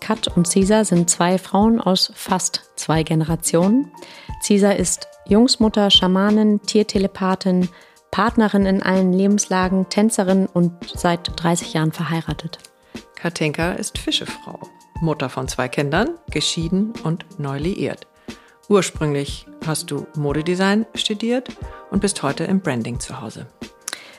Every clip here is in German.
Kat und Cesar, sind zwei Frauen aus fast zwei Generationen. Cesar ist Jungsmutter, Schamanin, Tiertelepathin, Partnerin in allen Lebenslagen, Tänzerin und seit 30 Jahren verheiratet. Katinka ist Fischefrau, Mutter von zwei Kindern, geschieden und neu liiert. Ursprünglich hast du Modedesign studiert und bist heute im Branding zu Hause.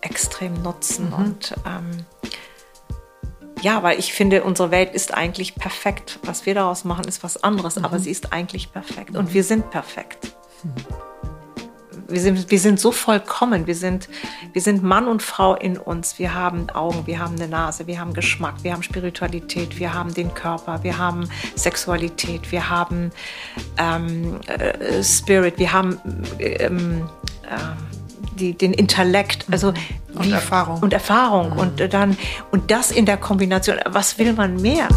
extrem nutzen mhm. und ähm, ja, weil ich finde, unsere Welt ist eigentlich perfekt. Was wir daraus machen, ist was anderes, mhm. aber sie ist eigentlich perfekt und wir sind perfekt. Mhm wir sind, wir sind so vollkommen. Wir sind, wir sind Mann und Frau in uns. Wir haben Augen, wir haben eine Nase, wir haben Geschmack, wir haben Spiritualität, wir haben den Körper, wir haben Sexualität, wir haben ähm, äh, Spirit, wir haben ähm, äh, die, den Intellekt, also und wie, Erfahrung und Erfahrung mhm. und dann und das in der Kombination. Was will man mehr?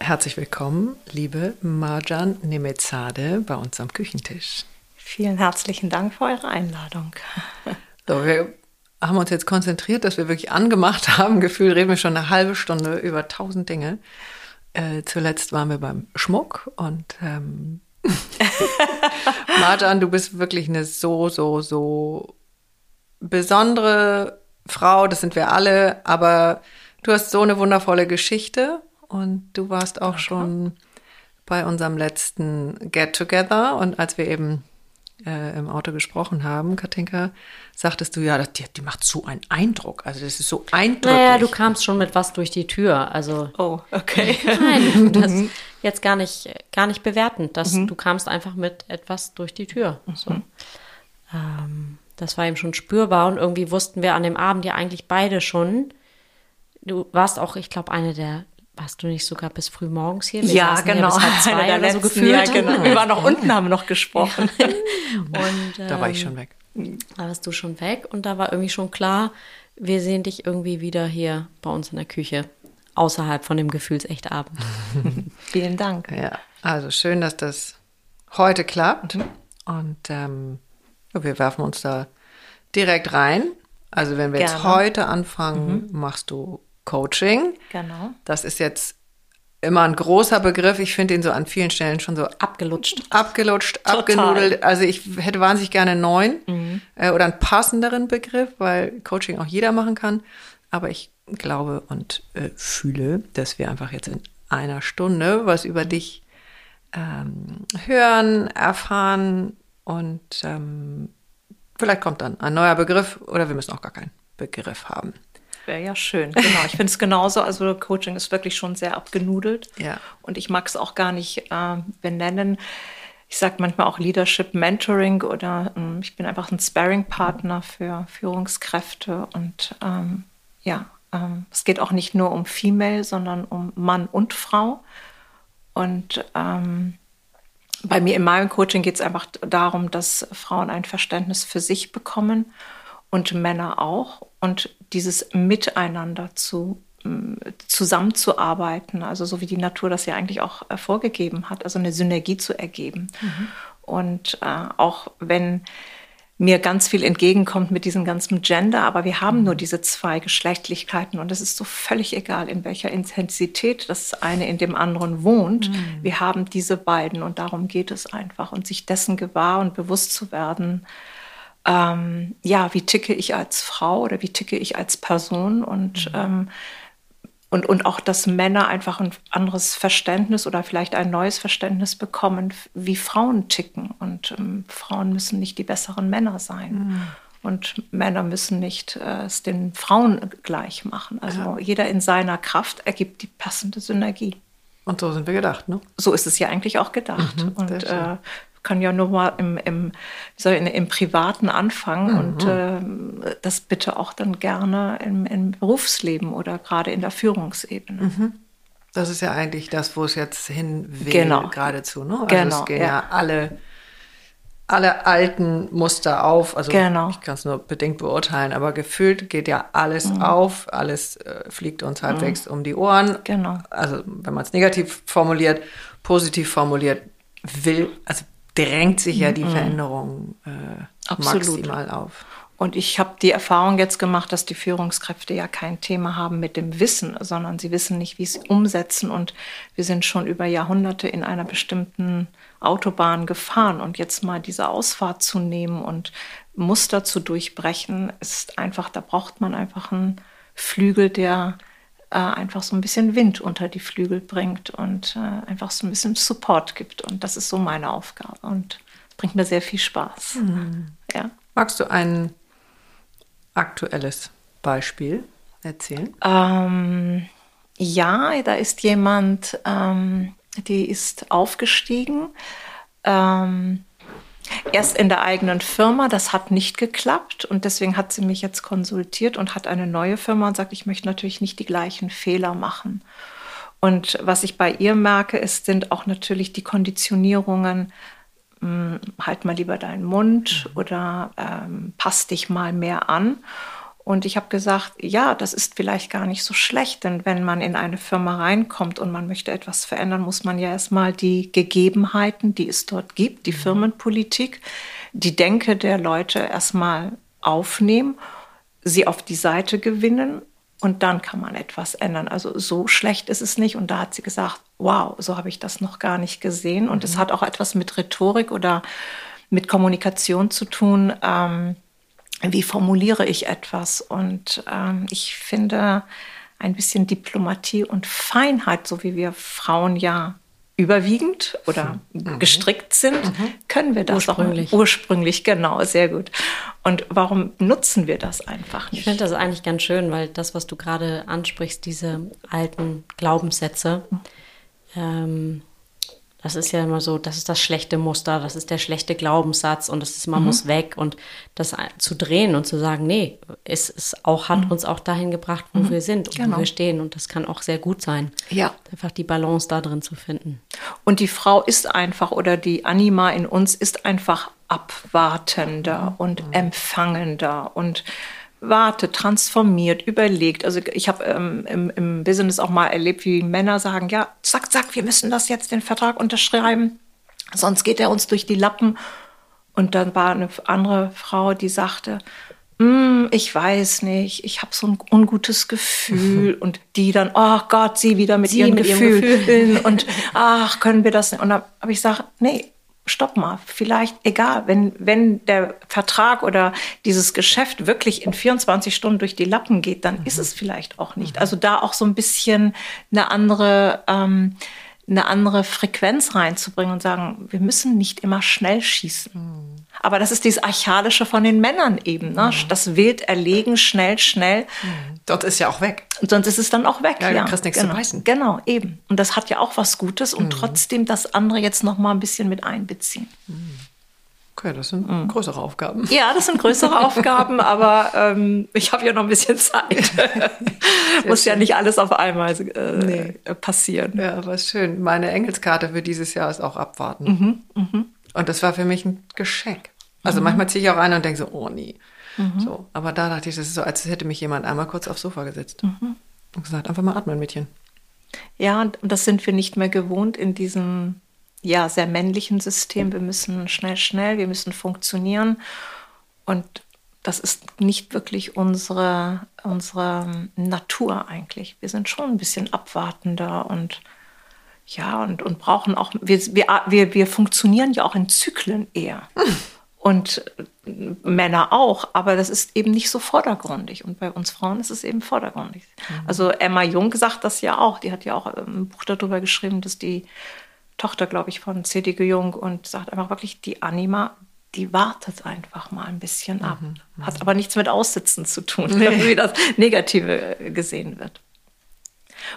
Herzlich willkommen, liebe Marjan Nemezade, bei uns am Küchentisch. Vielen herzlichen Dank für eure Einladung. So, wir haben uns jetzt konzentriert, dass wir wirklich angemacht haben. Gefühlt reden wir schon eine halbe Stunde über tausend Dinge. Äh, zuletzt waren wir beim Schmuck und ähm, Marjan, du bist wirklich eine so, so, so besondere Frau, das sind wir alle, aber du hast so eine wundervolle Geschichte und du warst auch okay. schon bei unserem letzten Get Together und als wir eben äh, im Auto gesprochen haben, Katinka, sagtest du ja, die, die macht so einen Eindruck. Also das ist so eindrücklich. Naja, du kamst schon mit was durch die Tür. Also oh, okay. Nein, das jetzt gar nicht, gar nicht bewertend. Dass mhm. Du kamst einfach mit etwas durch die Tür. So. Mhm. Ähm, das war eben schon spürbar und irgendwie wussten wir an dem Abend ja eigentlich beide schon. Du warst auch, ich glaube, eine der warst du nicht sogar bis früh morgens hier? Wir ja, genau. Ja bis halb zwei oder so gefühlt. Ja, genau. Wir waren noch unten, haben noch gesprochen. Ja. Und, ähm, da war ich schon weg. Da warst du schon weg und da war irgendwie schon klar, wir sehen dich irgendwie wieder hier bei uns in der Küche, außerhalb von dem Gefühlsechtabend. Vielen Dank. Ja, also schön, dass das heute klappt. Mhm. Und ähm, wir werfen uns da direkt rein. Also wenn wir Gerne. jetzt heute anfangen, mhm. machst du Coaching. Genau. Das ist jetzt immer ein großer Begriff. Ich finde ihn so an vielen Stellen schon so abgelutscht. Abgelutscht, Total. abgenudelt. Also ich hätte wahnsinnig gerne einen neuen mhm. äh, oder einen passenderen Begriff, weil Coaching auch jeder machen kann. Aber ich glaube und äh, fühle, dass wir einfach jetzt in einer Stunde was über dich ähm, hören, erfahren und ähm, vielleicht kommt dann ein neuer Begriff oder wir müssen auch gar keinen Begriff haben. Wäre ja schön, genau. Ich finde es genauso. Also Coaching ist wirklich schon sehr abgenudelt. Ja. Und ich mag es auch gar nicht äh, benennen. Ich sage manchmal auch Leadership Mentoring oder äh, ich bin einfach ein Sparring-Partner für Führungskräfte. Und ähm, ja, ähm, es geht auch nicht nur um Female, sondern um Mann und Frau. Und ähm, bei mir in meinem Coaching geht es einfach darum, dass Frauen ein Verständnis für sich bekommen und Männer auch. Und dieses Miteinander zu zusammenzuarbeiten, also so wie die Natur das ja eigentlich auch äh, vorgegeben hat, also eine Synergie zu ergeben. Mhm. Und äh, auch wenn mir ganz viel entgegenkommt mit diesem ganzen Gender, aber wir haben nur diese zwei Geschlechtlichkeiten und es ist so völlig egal, in welcher Intensität das eine in dem anderen wohnt. Mhm. Wir haben diese beiden und darum geht es einfach und sich dessen gewahr und bewusst zu werden, ähm, ja, wie ticke ich als Frau oder wie ticke ich als Person und mhm. ähm, und, und auch, dass Männer einfach ein anderes Verständnis oder vielleicht ein neues Verständnis bekommen, wie Frauen ticken. Und ähm, Frauen müssen nicht die besseren Männer sein. Mhm. Und Männer müssen nicht äh, es den Frauen gleich machen. Also ja. jeder in seiner Kraft ergibt die passende Synergie. Und so sind wir gedacht, ne? So ist es ja eigentlich auch gedacht. Mhm, und äh, kann ja nur mal im, im, soll im Privaten anfangen mhm. und äh, das bitte auch dann gerne im, im Berufsleben oder gerade in der Führungsebene. Mhm. Das ist ja eigentlich das, wo es jetzt hin will, genau. geradezu. Ne? Also genau, es gehen ja, ja alle, alle alten Muster auf. Also genau. ich kann es nur bedingt beurteilen, aber gefühlt geht ja alles mhm. auf, alles äh, fliegt uns halbwegs mhm. um die Ohren. Genau. Also wenn man es negativ formuliert, positiv formuliert, will, also drängt sich ja die mhm. Veränderung äh, maximal auf. Und ich habe die Erfahrung jetzt gemacht, dass die Führungskräfte ja kein Thema haben mit dem Wissen, sondern sie wissen nicht, wie sie umsetzen. Und wir sind schon über Jahrhunderte in einer bestimmten Autobahn gefahren. Und jetzt mal diese Ausfahrt zu nehmen und Muster zu durchbrechen, ist einfach, da braucht man einfach einen Flügel, der äh, einfach so ein bisschen Wind unter die Flügel bringt und äh, einfach so ein bisschen Support gibt. Und das ist so meine Aufgabe. Und es bringt mir sehr viel Spaß. Mhm. Ja. Magst du ein aktuelles Beispiel erzählen? Ähm, ja, da ist jemand, ähm, die ist aufgestiegen. Ähm, erst in der eigenen Firma, das hat nicht geklappt und deswegen hat sie mich jetzt konsultiert und hat eine neue Firma und sagt, ich möchte natürlich nicht die gleichen Fehler machen. Und was ich bei ihr merke, ist, sind auch natürlich die Konditionierungen, hm, halt mal lieber deinen Mund mhm. oder ähm, pass dich mal mehr an. Und ich habe gesagt, ja, das ist vielleicht gar nicht so schlecht, denn wenn man in eine Firma reinkommt und man möchte etwas verändern, muss man ja erstmal die Gegebenheiten, die es dort gibt, die mhm. Firmenpolitik, die Denke der Leute erstmal aufnehmen, sie auf die Seite gewinnen und dann kann man etwas ändern. Also so schlecht ist es nicht. Und da hat sie gesagt, wow, so habe ich das noch gar nicht gesehen. Und es mhm. hat auch etwas mit Rhetorik oder mit Kommunikation zu tun. Ähm, wie formuliere ich etwas? Und ähm, ich finde, ein bisschen Diplomatie und Feinheit, so wie wir Frauen ja überwiegend oder mhm. gestrickt sind, mhm. können wir das ursprünglich. Auch, ursprünglich, genau, sehr gut. Und warum nutzen wir das einfach nicht? Ich finde das eigentlich ganz schön, weil das, was du gerade ansprichst, diese alten Glaubenssätze, mhm. ähm, das ist ja immer so, das ist das schlechte Muster, das ist der schlechte Glaubenssatz und das ist, man mhm. muss weg und das zu drehen und zu sagen, nee, es ist auch, hat mhm. uns auch dahin gebracht, wo mhm. wir sind und genau. wo wir stehen und das kann auch sehr gut sein. Ja. Einfach die Balance da drin zu finden. Und die Frau ist einfach oder die Anima in uns ist einfach abwartender mhm. und empfangender und wartet, transformiert, überlegt. Also ich habe ähm, im, im Business auch mal erlebt, wie Männer sagen, ja, zack, zack, wir müssen das jetzt den Vertrag unterschreiben, sonst geht er uns durch die Lappen. Und dann war eine andere Frau, die sagte, mm, ich weiß nicht, ich habe so ein ungutes Gefühl. Und die dann, oh Gott, sie wieder mit sie ihren mit Gefühlen. Gefühl. Und ach, können wir das nicht? Und dann habe ich gesagt, nee, stopp mal, vielleicht egal, wenn, wenn der Vertrag oder dieses Geschäft wirklich in 24 Stunden durch die Lappen geht, dann mhm. ist es vielleicht auch nicht. Also da auch so ein bisschen eine andere, ähm, eine andere Frequenz reinzubringen und sagen, wir müssen nicht immer schnell schießen. Mhm. Aber das ist dieses Archaische von den Männern eben. Ne? Mhm. Das Wild erlegen, schnell, schnell. Mhm. Dort ist ja auch weg. Und sonst ist es dann auch weg. Ja, ja. du kriegst nichts genau. zu beißen. Genau, eben. Und das hat ja auch was Gutes und mhm. trotzdem das andere jetzt noch mal ein bisschen mit einbeziehen. Mhm. Okay, das sind mhm. größere Aufgaben. Ja, das sind größere Aufgaben, aber ähm, ich habe ja noch ein bisschen Zeit. Muss schön. ja nicht alles auf einmal äh, nee. passieren. Ja, aber schön. Meine Engelskarte für dieses Jahr ist auch abwarten. Mhm, mh. Und das war für mich ein Geschenk. Also mhm. manchmal ziehe ich auch rein und denke so, oh nee. Mhm. So, aber da dachte ich, das ist so, als hätte mich jemand einmal kurz aufs Sofa gesetzt mhm. und gesagt, einfach mal atmen, Mädchen. Ja, und das sind wir nicht mehr gewohnt in diesem ja, sehr männlichen System. Wir müssen schnell, schnell, wir müssen funktionieren. Und das ist nicht wirklich unsere, unsere Natur eigentlich. Wir sind schon ein bisschen abwartender und ja, und, und brauchen auch, wir, wir, wir funktionieren ja auch in Zyklen eher. Und Männer auch, aber das ist eben nicht so vordergründig. Und bei uns Frauen ist es eben vordergründig. Mhm. Also Emma Jung sagt das ja auch. Die hat ja auch ein Buch darüber geschrieben, dass die Tochter, glaube ich, von C.D.G. Jung und sagt einfach wirklich, die Anima, die wartet einfach mal ein bisschen ab. Mhm, mhm. Hat aber nichts mit Aussitzen zu tun, nee. wie das Negative gesehen wird.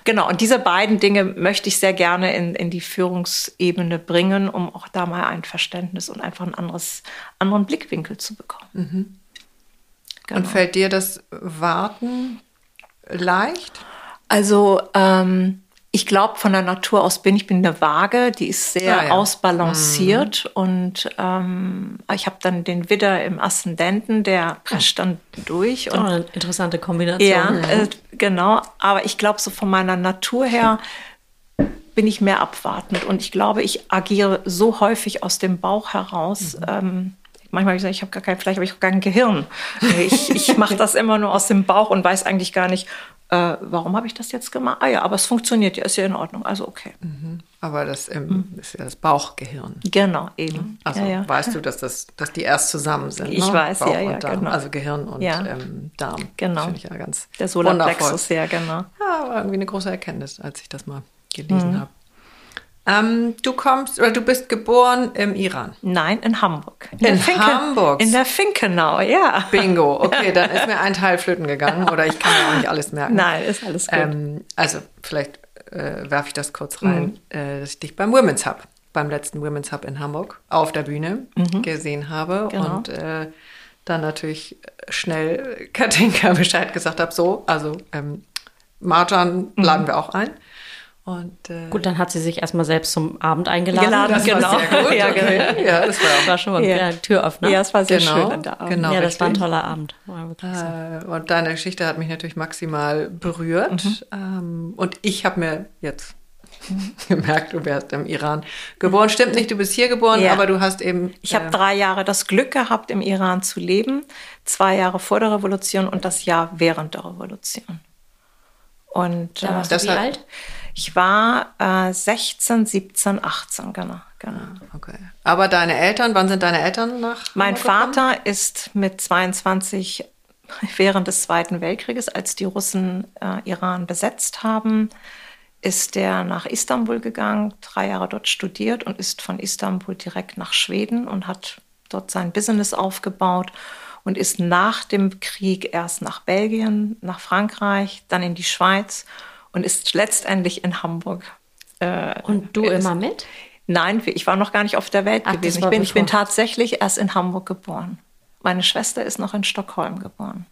Genau, und diese beiden Dinge möchte ich sehr gerne in, in die Führungsebene bringen, um auch da mal ein Verständnis und einfach einen anderes, anderen Blickwinkel zu bekommen. Mhm. Genau. Und fällt dir das Warten leicht? Also ähm, ich glaube, von der Natur aus bin ich bin eine Waage, die ist sehr ah, ja. ausbalanciert mhm. und ähm, ich habe dann den Widder im Aszendenten, der prescht dann durch. Und, oh, eine interessante Kombination. Ja, äh, genau. Aber ich glaube, so von meiner Natur her bin ich mehr abwartend und ich glaube, ich agiere so häufig aus dem Bauch heraus. Mhm. Ähm, manchmal habe ich gesagt, ich habe gar kein, vielleicht habe ich auch gar kein Gehirn. Ich, ich mache das immer nur aus dem Bauch und weiß eigentlich gar nicht, äh, warum habe ich das jetzt gemacht? Ah ja, aber es funktioniert ja, ist ja in Ordnung, also okay. Mhm. Aber das ähm, mhm. ist ja das Bauchgehirn. Genau, eben. Mhm. Also ja, ja. weißt du, dass, das, dass die erst zusammen sind? Ich ne? weiß, Bauch ja, ja, genau. Also Gehirn und ja. ähm, Darm. Genau. Finde ich ja ganz Der Solarplexus, ja, genau. Ja, war irgendwie eine große Erkenntnis, als ich das mal gelesen mhm. habe. Ähm, du kommst oder du bist geboren im Iran? Nein, in Hamburg. In, in Finke, Hamburg? In der Finkenau, ja. Bingo. Okay, dann ist mir ein Teil flöten gegangen oder ich kann ja auch nicht alles merken. Nein, ist alles gut. Ähm, also vielleicht äh, werfe ich das kurz rein, mhm. äh, dass ich dich beim Women's Hub, beim letzten Women's Hub in Hamburg auf der Bühne mhm. gesehen habe genau. und äh, dann natürlich schnell Katinka Bescheid gesagt habe, so, also ähm, Marjan laden mhm. wir auch ein. Und, äh, gut, dann hat sie sich erstmal selbst zum Abend eingeladen. Geladen, das genau. war sehr gut. ja, okay. ja, das war, war schon mal ja. ein Türöffner. Ja, es war sehr genau, schön der Abend. Genau, ja, das richtig. war ein toller Abend. Äh, und deine Geschichte hat mich natürlich maximal berührt. Mhm. Ähm, und ich habe mir jetzt gemerkt, du wärst im Iran geboren. Stimmt nicht, du bist hier geboren, ja. aber du hast eben. Ich habe äh, drei Jahre das Glück gehabt, im Iran zu leben. Zwei Jahre vor der Revolution und das Jahr während der Revolution. Und da warst äh, du wie alt? Ich war äh, 16, 17, 18, genau. genau. Ah, okay. Aber deine Eltern, wann sind deine Eltern nach? Mein Vater gekommen? ist mit 22 während des Zweiten Weltkrieges, als die Russen äh, Iran besetzt haben, ist der nach Istanbul gegangen, drei Jahre dort studiert und ist von Istanbul direkt nach Schweden und hat dort sein Business aufgebaut und ist nach dem Krieg erst nach Belgien, nach Frankreich, dann in die Schweiz und ist letztendlich in Hamburg. Äh, und du ist, immer mit? Nein, ich war noch gar nicht auf der Welt Ach, gewesen. Ich bin, ich bin tatsächlich erst in Hamburg geboren. Meine Schwester ist noch in Stockholm geboren.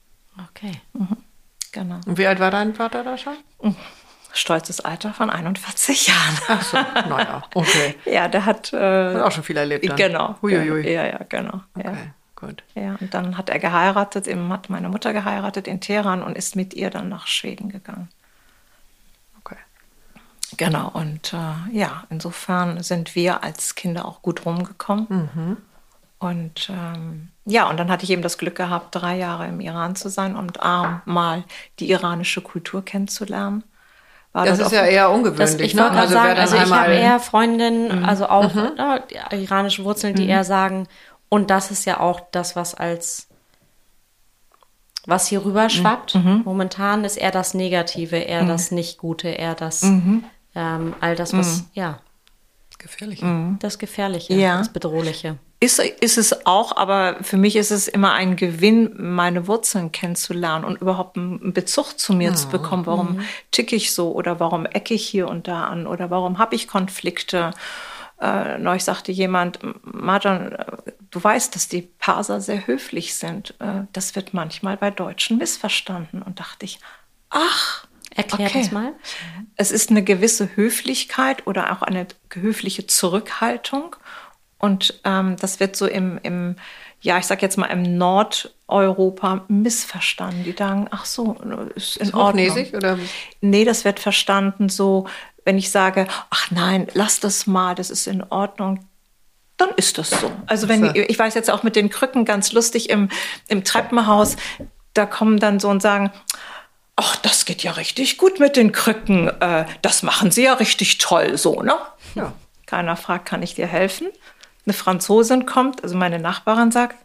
Okay. Mhm. Genau. Und wie alt war dein Vater da schon? Mhm. Stolzes Alter von 41 Jahren. Ach so, naja, okay. ja, der hat, äh, hat auch schon viel erlebt. Dann. Genau. Huiuiui. Ja, ja, genau. Okay. Ja. Gut. Ja, und dann hat er geheiratet, eben hat meine Mutter geheiratet in Teheran und ist mit ihr dann nach Schweden gegangen. Genau, und äh, ja, insofern sind wir als Kinder auch gut rumgekommen. Mhm. Und ähm, ja, und dann hatte ich eben das Glück gehabt, drei Jahre im Iran zu sein und ähm, mal die iranische Kultur kennenzulernen. War das ist ja eher ungewöhnlich. Das, ich ne? also, sagen, also ich habe eher Freundinnen, mhm. also auch mhm. ne, iranische Wurzeln, die mhm. eher sagen, und das ist ja auch das, was als was hier rüber schwappt. Mhm. Momentan ist eher das Negative, eher mhm. das Nicht-Gute, eher das ähm, all das, was, Mhm. ja, Gefährlich. das Gefährliche, Ja. das Bedrohliche. Ist, ist es auch, aber für mich ist es immer ein Gewinn, meine Wurzeln kennenzulernen und überhaupt einen Bezug zu mir zu bekommen. Warum ticke ich so oder warum ecke ich hier und da an oder warum habe ich Konflikte? Äh, neulich sagte jemand, Martin, äh, du weißt, dass die Parser sehr höflich sind. Äh, das wird manchmal bei Deutschen missverstanden. Und dachte ich, ach, Erklär okay. das mal. Es ist eine gewisse Höflichkeit oder auch eine höfliche Zurückhaltung. Und ähm, das wird so im, im ja, ich sag jetzt mal im Nordeuropa missverstanden. Die sagen, ach so, ist in Ordnung. Hochnäsig oder? Nee, das wird verstanden so, wenn ich sage, ach nein, lass das mal, das ist in Ordnung, dann ist das so. Also wenn, ich weiß jetzt auch mit den Krücken ganz lustig im, im Treppenhaus, da kommen dann so und sagen, ach, das geht ja richtig gut mit den Krücken, äh, das machen sie ja richtig toll, so, ne? Ja. Keiner fragt, kann ich dir helfen? Eine Franzosin kommt, also meine Nachbarin sagt,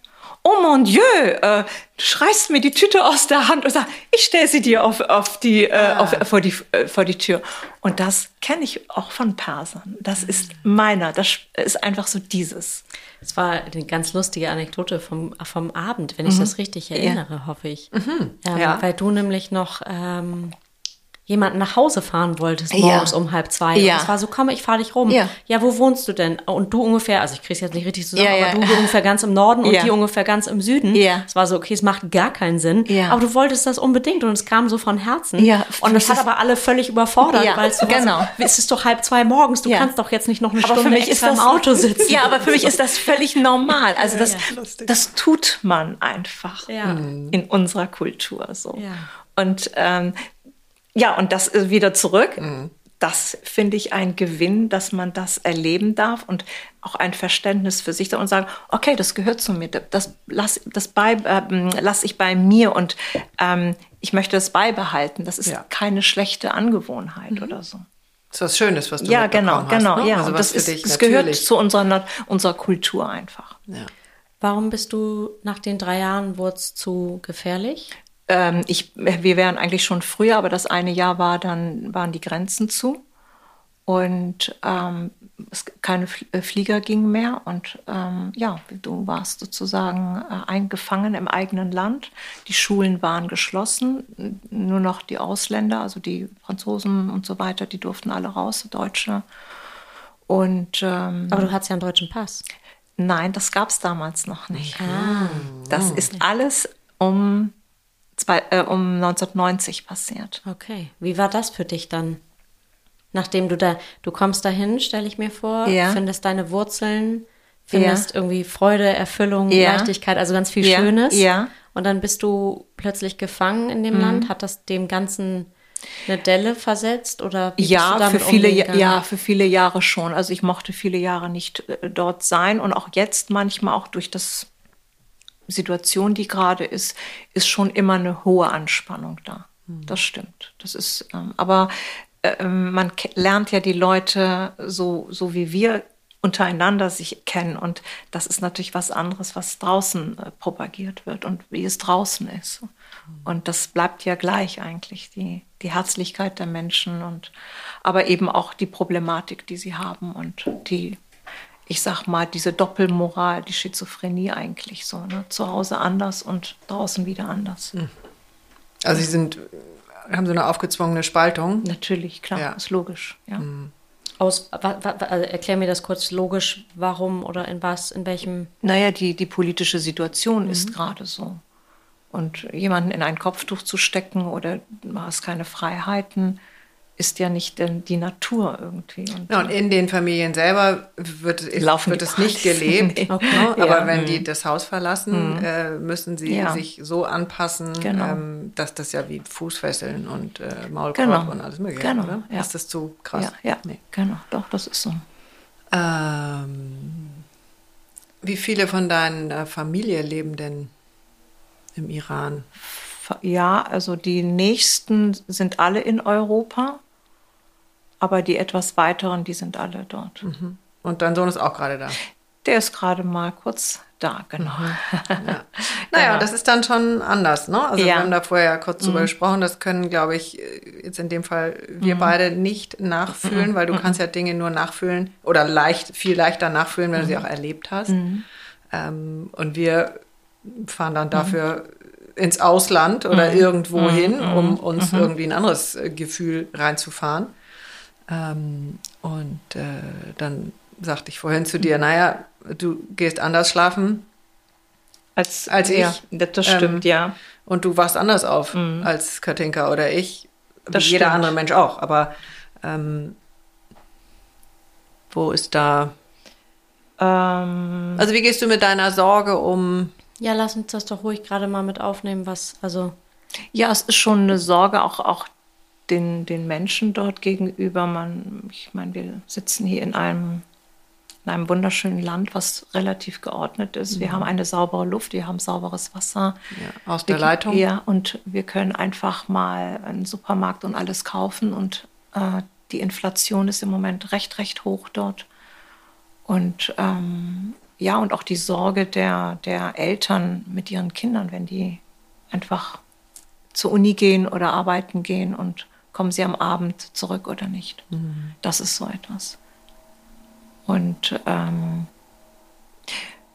oh mon Dieu, äh, du schreist mir die Tüte aus der Hand und sagt, ich stelle sie dir auf, auf die, äh, auf, vor, die, äh, vor die Tür. Und das kenne ich auch von Persern. Das ist meiner, das ist einfach so dieses. Es war eine ganz lustige Anekdote vom, vom Abend, wenn ich das richtig erinnere, hoffe ich. Ähm, Ja. Weil du nämlich noch ähm, jemanden nach Hause fahren wolltest, Ja. morgens um halb zwei. Ja. Und es war so, komm, ich fahre dich rum. Ja. ja, wo wohnst du denn? Und du ungefähr, also ich krieg's jetzt nicht richtig zusammen, Ja, ja. aber du ungefähr ganz im Norden und Ja. die ungefähr ganz im Süden. Ja. Es war so, okay, es macht gar keinen Sinn. Ja. Aber du wolltest das unbedingt und es kam so von Herzen. Ja, Und das hat aber alle völlig überfordert, Ja, weil es so genau. es ist doch halb zwei morgens, du Ja. kannst doch jetzt nicht noch eine Aber Stunde extra das im Auto sitzen. Ja, aber für mich ist das völlig normal. Also das, das tut man einfach Ja. in unserer Kultur so. Ja. Und ähm, ja, und das ist wieder zurück. Das finde ich ein Gewinn, dass man das erleben darf und auch ein Verständnis für sich da und sagen, okay, das gehört zu mir, das lass, das bei, ähm, lass ich bei mir und ähm, ich möchte das beibehalten. Das ist Ja. keine schlechte Angewohnheit oder so. Das ist was Schönes, was du Ja, genau, mitbekommen genau, hast, ne? ja. Also das, ist, dich das gehört zu unserer, unserer Kultur einfach. Ja. Warum bist du nach den drei Jahren wurd's zu gefährlich? Ähm, ich, wir wären eigentlich schon früher, aber das eine Jahr war dann, waren die Grenzen zu. Und ähm, es, keine äh, Flieger gingen mehr. Und ähm, ja, du warst sozusagen äh, eingefangen im eigenen Land. Die Schulen waren geschlossen. Nur noch die Ausländer, also die Franzosen und so weiter, die durften alle raus, Deutsche. Und ähm, Aber du hattest ja einen deutschen Pass. Nein, das gab es damals noch nicht. Das ist alles um, zwei, äh, um 1990 passiert. Okay. Wie war das für dich dann? Nachdem du da, du kommst dahin, stelle ich mir vor, Ja. findest deine Wurzeln, findest irgendwie Freude, Erfüllung, Ja. Leichtigkeit, also ganz viel Ja, Schönes. ja. Und dann bist du plötzlich gefangen in dem Land. Hat das dem Ganzen eine Delle versetzt oder Ja, für viele, Ja- umgegangen? ja, für viele Jahre schon. Also ich mochte viele Jahre nicht äh, dort sein und auch jetzt manchmal auch durch das Situation, die gerade ist, ist schon immer eine hohe Anspannung da. Das stimmt. Das ist, ähm, aber ähm, man lernt ja die Leute so, so wie wir untereinander sich kennen und das ist natürlich was anderes, was draußen äh, propagiert wird und wie es draußen ist. Und das bleibt ja gleich eigentlich, die, die Herzlichkeit der Menschen und aber eben auch die Problematik, die sie haben und die, ich sag mal, diese Doppelmoral, die Schizophrenie eigentlich so, ne? Zu Hause anders und draußen wieder anders. Also sie sind, haben so eine aufgezwungene Spaltung. Natürlich, klar, Ja. ist logisch. Ja. Aus, wa, wa, also erklär mir das kurz logisch, warum oder in was, in welchem. Naja, die, die politische Situation ist gerade so. Und jemanden in ein Kopftuch zu stecken oder du hast keine Freiheiten, ist ja nicht denn die Natur irgendwie. Und, Ja, und in den Familien selber wird, Laufen wird es nicht gelebt. Nee. Okay. Ja. Aber wenn die das Haus verlassen, äh, müssen sie Ja. sich so anpassen, Genau. ähm, dass das ja wie Fußfesseln und äh, Maulkorb Genau. und alles mögliche, Genau, oder? ja. Ist das zu krass? ja, ja, Nee. genau, doch, das ist so. Ähm, wie viele von deiner Familie leben denn im Iran? Ja, also die nächsten sind alle in Europa, aber die etwas weiteren, die sind alle dort. Und dein Sohn ist auch gerade da. Der ist gerade mal kurz da, genau. Mhm. Ja. Naja, genau. das ist dann schon anders, ne? Also ja. wir haben da vorher kurz drüber mhm. gesprochen, das können, glaube ich, jetzt in dem Fall wir mhm. beide nicht nachfühlen, mhm. weil du mhm. kannst ja Dinge nur nachfühlen oder leicht, viel leichter nachfühlen, wenn du sie mhm. auch erlebt hast. Ähm, und wir fahren dann dafür ins Ausland oder irgendwo hin, um uns irgendwie ein anderes Gefühl reinzufahren. Ähm, und äh, dann sagte ich vorhin zu dir, naja, du gehst anders schlafen als, als ich. Das stimmt, ähm, ja. Und du wachst anders auf mhm. als Katinka oder ich. Das jeder stimmt. andere Mensch auch. Aber ähm, wo ist da. Ähm, also, wie gehst du mit deiner Sorge um? Ja, lass uns das doch ruhig gerade mal mit aufnehmen, was. Also. Ja, es ist schon eine Sorge, auch, auch den, den Menschen dort gegenüber. Man, ich meine, wir sitzen hier in einem in einem wunderschönen Land, was relativ geordnet ist. Mhm. Wir haben eine saubere Luft, wir haben sauberes Wasser. Ja, aus der wir, Leitung? Ja, und wir können einfach mal einen Supermarkt und alles kaufen. Und äh, die Inflation ist im Moment recht, recht hoch dort. Und ähm, ja, und auch die Sorge der, der Eltern mit ihren Kindern, wenn die einfach zur Uni gehen oder arbeiten gehen und kommen sie am Abend zurück oder nicht. Mhm. Das ist so etwas. Und ähm,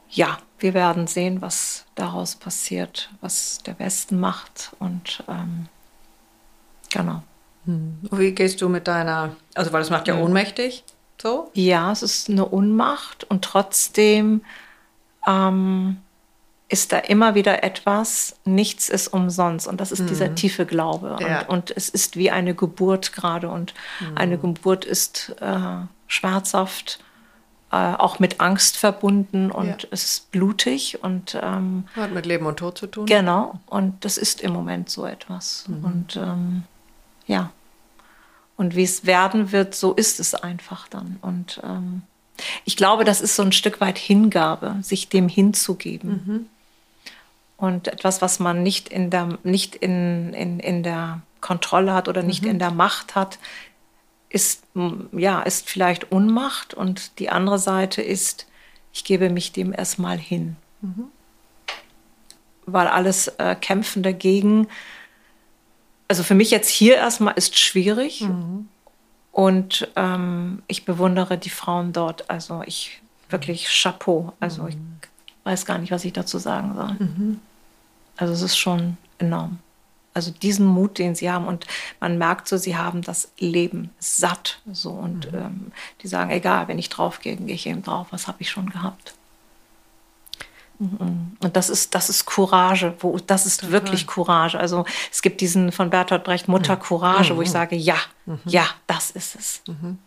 ja, wir werden sehen, was daraus passiert, was der Westen macht. Und ähm, genau. Hm. Wie gehst du mit deiner, also weil das macht ja ohnmächtig, so? Ja, es ist eine Unmacht und trotzdem ähm, ist da immer wieder etwas, nichts ist umsonst. Und das ist mhm. dieser tiefe Glaube. Ja. Und, und, es ist wie eine Geburt gerade. Und mhm. eine Geburt ist äh, schmerzhaft äh, auch mit Angst verbunden und ja. es ist blutig und ähm, hat mit Leben und Tod zu tun. Genau, und das ist im Moment so etwas. Mhm. Und ähm, ja, und wie es werden wird, so ist es einfach dann. Und ähm, ich glaube, das ist so ein Stück weit Hingabe, sich dem hinzugeben. Mhm. Und etwas, was man nicht in der, nicht in, in, in der Kontrolle hat oder nicht mhm. in der Macht hat, ist, ja, ist vielleicht Unmacht und die andere Seite ist, ich gebe mich dem erstmal hin. Mhm. Weil alles äh, Kämpfen dagegen, also für mich jetzt hier erstmal ist schwierig. Mhm. Und ähm, ich bewundere die Frauen dort. Also ich wirklich Chapeau. Also mhm. ich weiß gar nicht, was ich dazu sagen soll. Mhm. Also es ist schon enorm. Also diesen Mut, den sie haben und man merkt so, sie haben das Leben satt so und mhm. ähm, die sagen, egal, wenn ich draufgehe, gehe ich eben drauf. Was habe ich schon gehabt? Mhm. Und das ist, das ist Courage, wo, das ist Total. wirklich Courage. Also es gibt diesen von Bertolt Brecht Mutter mhm. Courage, mhm. wo ich mhm. sage, ja, mhm. ja, das ist es. Mhm.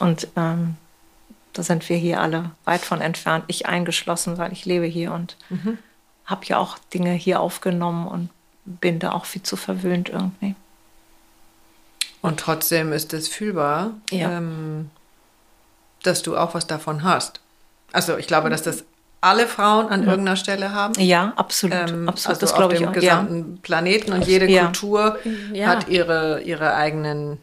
Und ähm, da sind wir hier alle weit von entfernt, ich eingeschlossen, weil ich lebe hier und habe ja auch Dinge hier aufgenommen und bin da auch viel zu verwöhnt irgendwie. Und trotzdem ist es fühlbar, ja. ähm, dass du auch was davon hast. Also ich glaube, dass das alle Frauen an ja. irgendeiner Stelle haben. Ja, absolut. Ähm, absolut. Also das glaube ich auch. gesamten ja. Planeten und jede Kultur hat ihre, ihre eigenen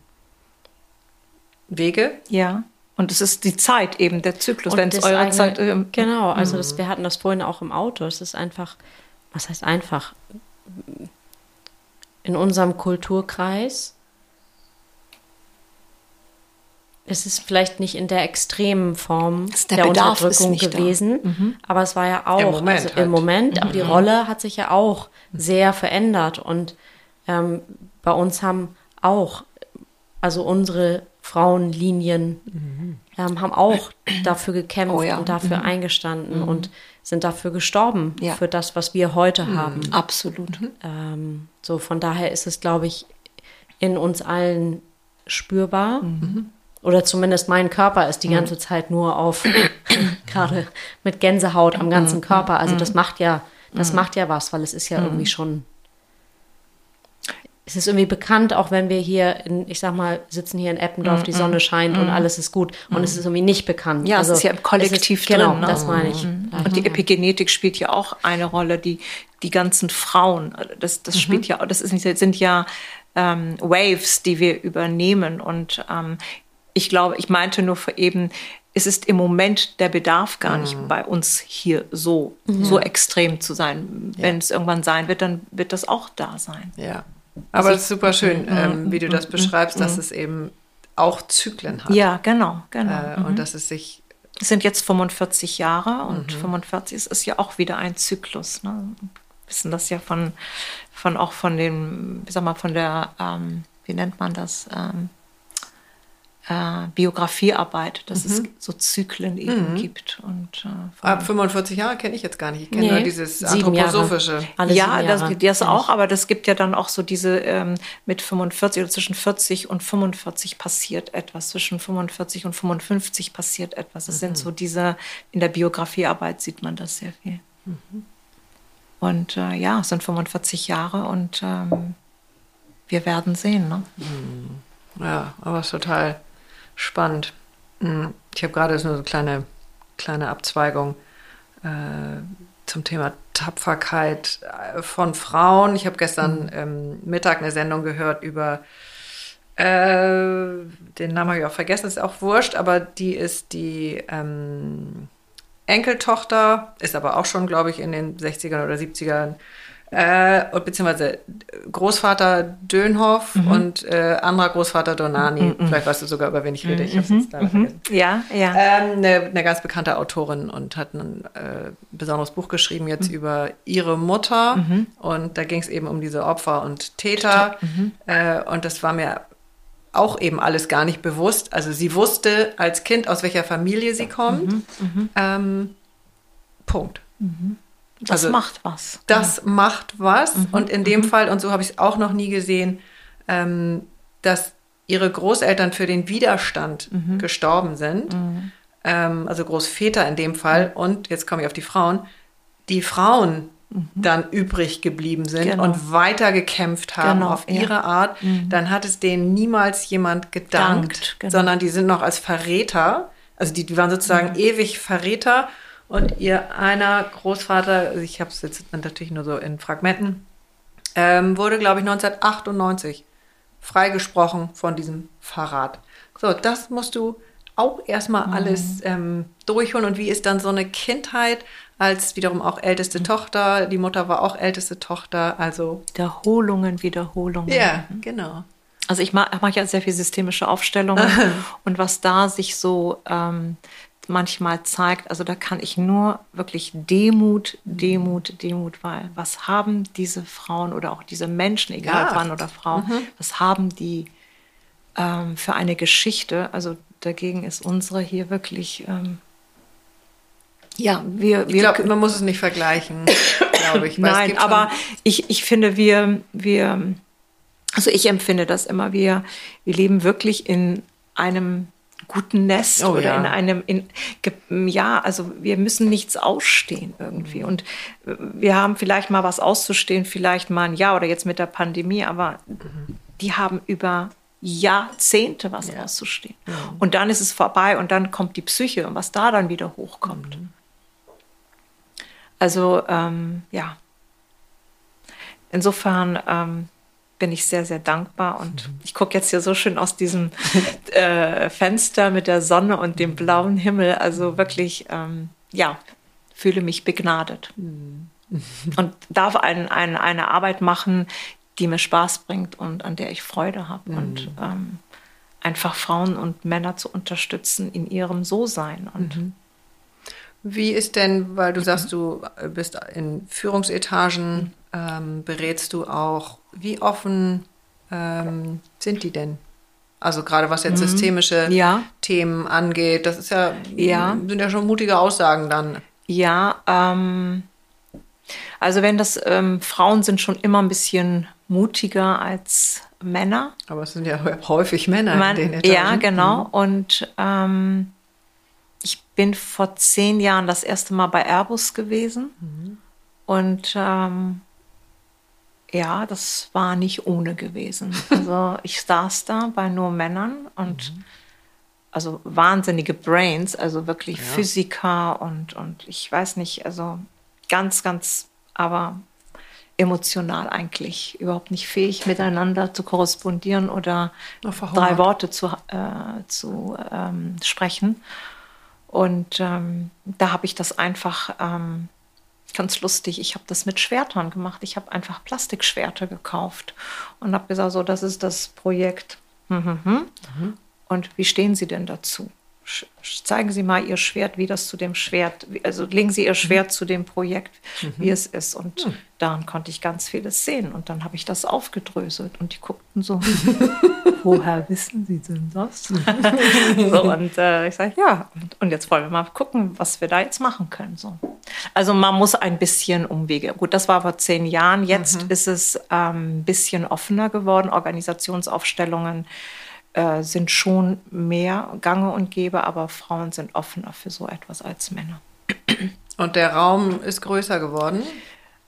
Wege. Ja. Und es ist die Zeit eben, der Zyklus, wenn es eure eine, Zeit. Ähm, genau, also das, wir hatten das vorhin auch im Auto. Es ist einfach, was heißt einfach? in unserem Kulturkreis. Es ist vielleicht nicht in der extremen Form der, der Unterdrückung gewesen, mhm. aber es war ja auch im Moment, also halt. im Moment aber die mhm. Rolle hat sich ja auch sehr verändert und ähm, bei uns haben auch, also unsere Frauenlinien mhm. ähm, haben auch dafür gekämpft oh ja. und dafür mhm. eingestanden mhm. und sind dafür gestorben, ja. für das, was wir heute mhm, haben. Absolut. Mhm. Ähm, so, von daher ist es, glaube ich, in uns allen spürbar. Mhm. Oder zumindest mein Körper ist die ganze Zeit nur auf, gerade mit Gänsehaut am ganzen. Körper. Also das macht ja, das macht ja was, weil es ist ja irgendwie schon es ist irgendwie bekannt, auch wenn wir hier, in, ich sag mal, sitzen hier in Eppendorf, die Sonne scheint und alles ist gut. Und es ist irgendwie nicht bekannt. Ja, also, es ist ja im Kollektiv ist, genau, drin. Genau, das meine ich. Und die Epigenetik spielt ja auch eine Rolle. Die, die ganzen Frauen, das, das spielt ja, das ist nicht, sind ja ähm, Waves, die wir übernehmen. Und ähm, ich glaube, ich meinte nur eben, es ist im Moment der Bedarf gar nicht mhm. bei uns hier so, mhm. so extrem zu sein. Wenn ja. es irgendwann sein wird, dann wird das auch da sein. Ja. Aber es ist super schön, mhm. ähm, wie du das mhm. beschreibst, dass mhm. es eben auch Zyklen hat. Ja, genau, genau. Äh, und dass es sich. Es sind jetzt 45 Jahre und 45 ist, ist ja auch wieder ein Zyklus. Ne? wissen das ja von, von auch von dem, wie sag mal, von der, ähm, wie nennt man das? Ähm, äh, Biografiearbeit, dass mhm. es so Zyklen eben mhm. gibt. Und, äh, Ab 45 Jahre kenne ich jetzt gar nicht. Ich kenne nee. nur dieses anthroposophische. ja, das, das auch, aber das gibt ja dann auch so diese ähm, mit 45 oder zwischen 40 und 45 passiert etwas, zwischen 45 und 55 passiert etwas. Das mhm. sind so diese, in der Biografiearbeit sieht man das sehr viel. Mhm. Und äh, ja, es sind 45 Jahre und ähm, wir werden sehen. Ne? Mhm. Ja, aber es ist total spannend. Hm, ich habe gerade so eine kleine, kleine Abzweigung äh, zum Thema Tapferkeit äh, von Frauen. Ich habe gestern mhm. ähm, Mittag eine Sendung gehört über, äh, den Namen habe ich auch vergessen, ist auch wurscht, aber die ist die ähm, Enkeltochter, ist aber auch schon, glaube ich, in den 60ern oder 70ern äh, beziehungsweise Großvater Dönhoff mhm. und äh, anderer Großvater Donani. Mhm. mhm. Vielleicht weißt du sogar, über wen ich rede. Ich habe es jetzt leider mhm. vergessen. Ja, ja. Ähm, eine, eine, ganz bekannte Autorin und hat ein äh, besonderes Buch geschrieben jetzt mhm. über ihre Mutter. Mhm. Und da ging es eben um diese Opfer und Täter. Äh, und das war mir auch eben alles gar nicht bewusst. Also sie wusste als Kind, aus welcher Familie sie kommt. Ähm, Punkt. Das also, macht was. Das mhm. macht was. Mhm. Und in dem mhm. Fall, und so habe ich es auch noch nie gesehen, ähm, dass ihre Großeltern für den Widerstand mhm. gestorben sind. Mhm. Ähm, also Großväter in dem Fall. Mhm. Und jetzt komme ich auf die Frauen. Die Frauen dann übrig geblieben sind genau. und weiter gekämpft haben genau, auf ihre ja. Art, dann hat es denen niemals jemand gedankt, Dankt, genau. sondern die sind noch als Verräter, also die, die waren sozusagen ewig Verräter und ihr einer Großvater, ich habe es jetzt natürlich nur so in Fragmenten, ähm, wurde, glaube ich, 1998 freigesprochen von diesem Verrat. So, das musst du auch erstmal mhm. alles ähm, durchholen. Und wie ist dann so eine Kindheit als wiederum auch älteste Tochter? Die Mutter war auch älteste Tochter, also. Wiederholungen, Wiederholungen. Ja, genau. Also ich mache mach ja sehr viel systemische Aufstellungen und was da sich so ähm, manchmal zeigt, also da kann ich nur wirklich Demut, Demut, Demut, weil was haben diese Frauen oder auch diese Menschen, egal ja. ob Mann oder Frau, mhm. was haben die ähm, für eine Geschichte? Also dagegen ist unsere hier wirklich, ähm, ja, wir. wir ich glaube, man muss es nicht vergleichen, glaube ich. Nein, aber ich, ich finde, wir, wir, also ich empfinde das immer, wir, wir leben wirklich in einem guten Nest oh, oder ja. in einem, in, ja, also wir müssen nichts ausstehen irgendwie. Und wir haben vielleicht mal was auszustehen, vielleicht mal ein Jahr oder jetzt mit der Pandemie, aber mhm. die haben über Jahrzehnte was ja. auszustehen. Mhm. Und dann ist es vorbei und dann kommt die Psyche und was da dann wieder hochkommt. Mhm. Also, ähm, ja. Insofern, ähm, bin ich sehr, sehr dankbar. Und mhm. ich gucke jetzt hier so schön aus diesem äh, Fenster mit der Sonne und dem blauen Himmel. Also wirklich, ähm, ja, fühle mich begnadet. Mhm. und darf ein, ein, eine Arbeit machen, die mir Spaß bringt und an der ich Freude habe. Mhm. Und ähm, einfach Frauen und Männer zu unterstützen in ihrem So-Sein. Und mhm. Wie ist denn, weil du sagst, du bist in Führungsetagen, mhm. ähm, berätst du auch, wie offen ähm, sind die denn? Also gerade was jetzt mhm. systemische ja. Themen angeht, das ist ja, ja, sind ja schon mutige Aussagen dann. Ja, ähm, also wenn das ähm, Frauen sind schon immer ein bisschen mutiger als Männer. Aber es sind ja häufig Männer Man, in den Etagen. Ja, genau. Mhm. Und ähm, ich bin vor zehn Jahren das erste Mal bei Airbus gewesen. Mhm. Und ähm, ja, das war nicht ohne gewesen. Also ich saß da bei nur Männern und mhm. also wahnsinnige Brains, also wirklich ja. Physiker und, und ich weiß nicht, also ganz, ganz, aber emotional eigentlich überhaupt nicht fähig, miteinander zu korrespondieren oder drei Worte zu, äh, zu ähm, sprechen. Und ähm, da habe ich das einfach ähm, ganz lustig. Ich habe das mit Schwertern gemacht. Ich habe einfach Plastikschwerter gekauft und habe gesagt, so, das ist das Projekt. Mhm. Mhm. Und wie stehen Sie denn dazu? Zeigen Sie mal Ihr Schwert, wie das zu dem Schwert, also legen Sie Ihr Schwert zu dem Projekt, mhm. wie es ist. Und mhm. daran konnte ich ganz vieles sehen. Und dann habe ich das aufgedröselt und die guckten so, woher wissen Sie denn das? so, und äh, ich sage, ja, und, und, jetzt wollen wir mal gucken, was wir da jetzt machen können. So. Also man muss ein bisschen Umwege. Gut, das war vor zehn Jahren. Jetzt mhm. ist es ähm, ein bisschen offener geworden, Organisationsaufstellungen äh, sind schon mehr Gange und Gäbe, aber Frauen sind offener für so etwas als Männer. Und der Raum ist größer geworden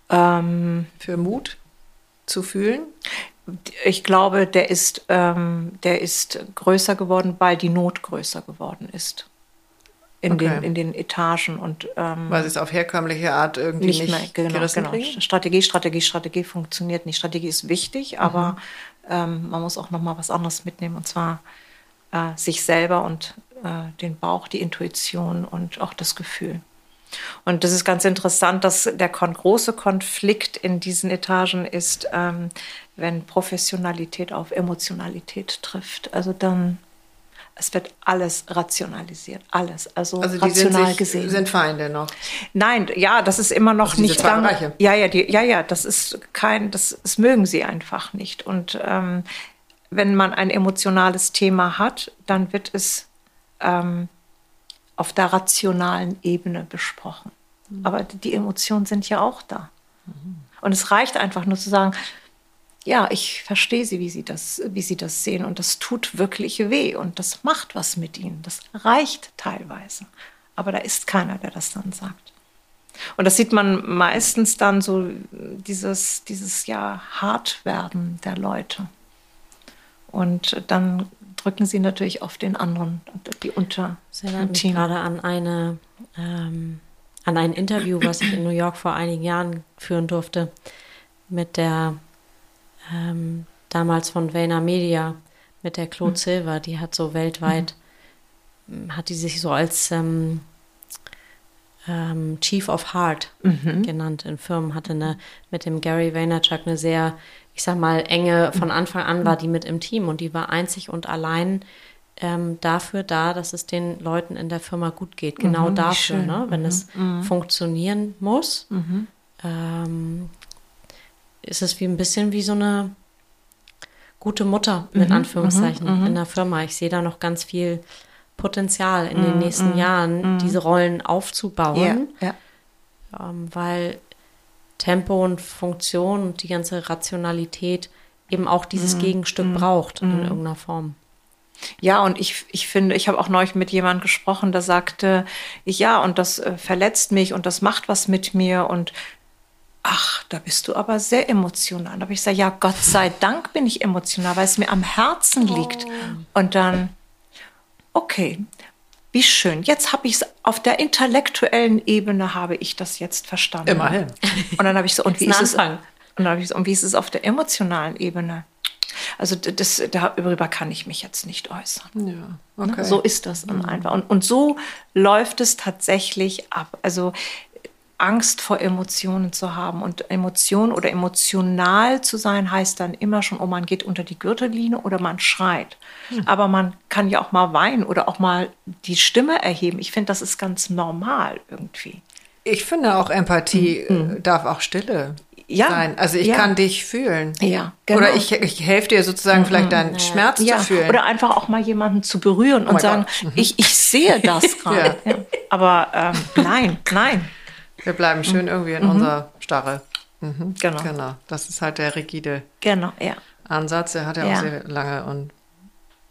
ähm, für Mut zu fühlen? Ich glaube, der ist, ähm, der ist größer geworden, weil die Not größer geworden ist. In, okay. den, in den Etagen und ähm, weil sie es auf herkömmliche Art irgendwie nicht, nicht mehr genau, gerissen genau. Strategie, Strategie, Strategie funktioniert nicht. Strategie ist wichtig, aber mhm ähm, man muss auch noch mal was anderes mitnehmen und zwar äh, sich selber und äh, den Bauch, die Intuition und auch das Gefühl. Und das ist ganz interessant, dass der kon große Konflikt in diesen Etagen ist, ähm, wenn Professionalität auf Emotionalität trifft. Also dann es wird alles rationalisiert, alles, also, also rational sind sich, gesehen. Sind Feinde noch? Nein, ja, das ist immer noch also nicht gang. Bereiche. Ja, ja, die, ja, ja, das ist kein, das, das mögen sie einfach nicht. Und ähm, wenn man ein emotionales Thema hat, dann wird es ähm, auf der rationalen Ebene besprochen. Mhm. Aber die Emotionen sind ja auch da. Mhm. Und es reicht einfach nur zu sagen, ja, ich verstehe sie, wie sie das, wie sie das sehen. Und das tut wirklich weh und das macht was mit ihnen. Das reicht teilweise. Aber da ist keiner, der das dann sagt. Und das sieht man meistens dann so, dieses, dieses ja, Hartwerden der Leute. Und dann drücken sie natürlich auf den anderen, die unter. Das erinnert mich gerade an eine ähm, an ein Interview, was ich in New York vor einigen Jahren führen durfte, mit der ähm, damals von Vayner Media mit der Claude mhm. Silver, die hat so weltweit, mhm. hat die sich so als ähm, ähm, Chief of Heart mhm. genannt in Firmen, hatte eine mit dem Gary Vaynerchuk eine sehr, ich sag mal, enge, von Anfang an war die mit im Team und die war einzig und allein ähm, dafür da, dass es den Leuten in der Firma gut geht. Genau mhm, dafür, ne? wenn es mhm. funktionieren muss. Ähm, ist es wie ein bisschen wie so eine gute Mutter, mit mhm, Anführungszeichen, mhm, mhm. in der Firma. Ich sehe da noch ganz viel Potenzial in den mhm, nächsten Jahren, diese Rollen aufzubauen, ja, ja. Ähm, weil Tempo und Funktion und die ganze Rationalität eben auch dieses Gegenstück braucht in irgendeiner Form. Ja, und ich, ich finde, ich habe auch neulich mit jemandem gesprochen, der sagte, ja, und das äh, verletzt mich und das macht was mit mir und ach, da bist du aber sehr emotional. Da habe ich gesagt, ja, Gott sei Dank bin ich emotional, weil es mir am Herzen liegt. Oh. Und dann, okay, wie schön. Jetzt habe ich es auf der intellektuellen Ebene habe ich das jetzt verstanden. Immerhin. Und dann habe ich so, und wie ist es? Und dann habe ich so, und wie ist es auf der emotionalen Ebene? Also das, darüber kann ich mich jetzt nicht äußern. Ja, ne? okay. So ist das mhm. einfach. Und, und so läuft es tatsächlich ab. Also Angst vor Emotionen zu haben. Und Emotion oder emotional zu sein heißt dann immer schon, oh, man geht unter die Gürtellinie oder man schreit. Hm. Aber man kann ja auch mal weinen oder auch mal die Stimme erheben. Ich finde, das ist ganz normal irgendwie. Ich finde auch Empathie mhm. darf auch Stille ja, sein. Also ich ja. kann dich fühlen. Ja, genau. Oder ich, ich helfe dir sozusagen mhm. vielleicht deinen ja. Schmerz zu fühlen. Oder einfach auch mal jemanden zu berühren oh und sagen, mhm. ich, ich sehe das gerade. Aber ähm, nein, nein. Wir bleiben schön mhm. irgendwie in mhm. unserer Starre. Mhm. Genau. genau. Das ist halt der rigide genau, ja. Ansatz. Der hat ja, ja. auch sehr lange und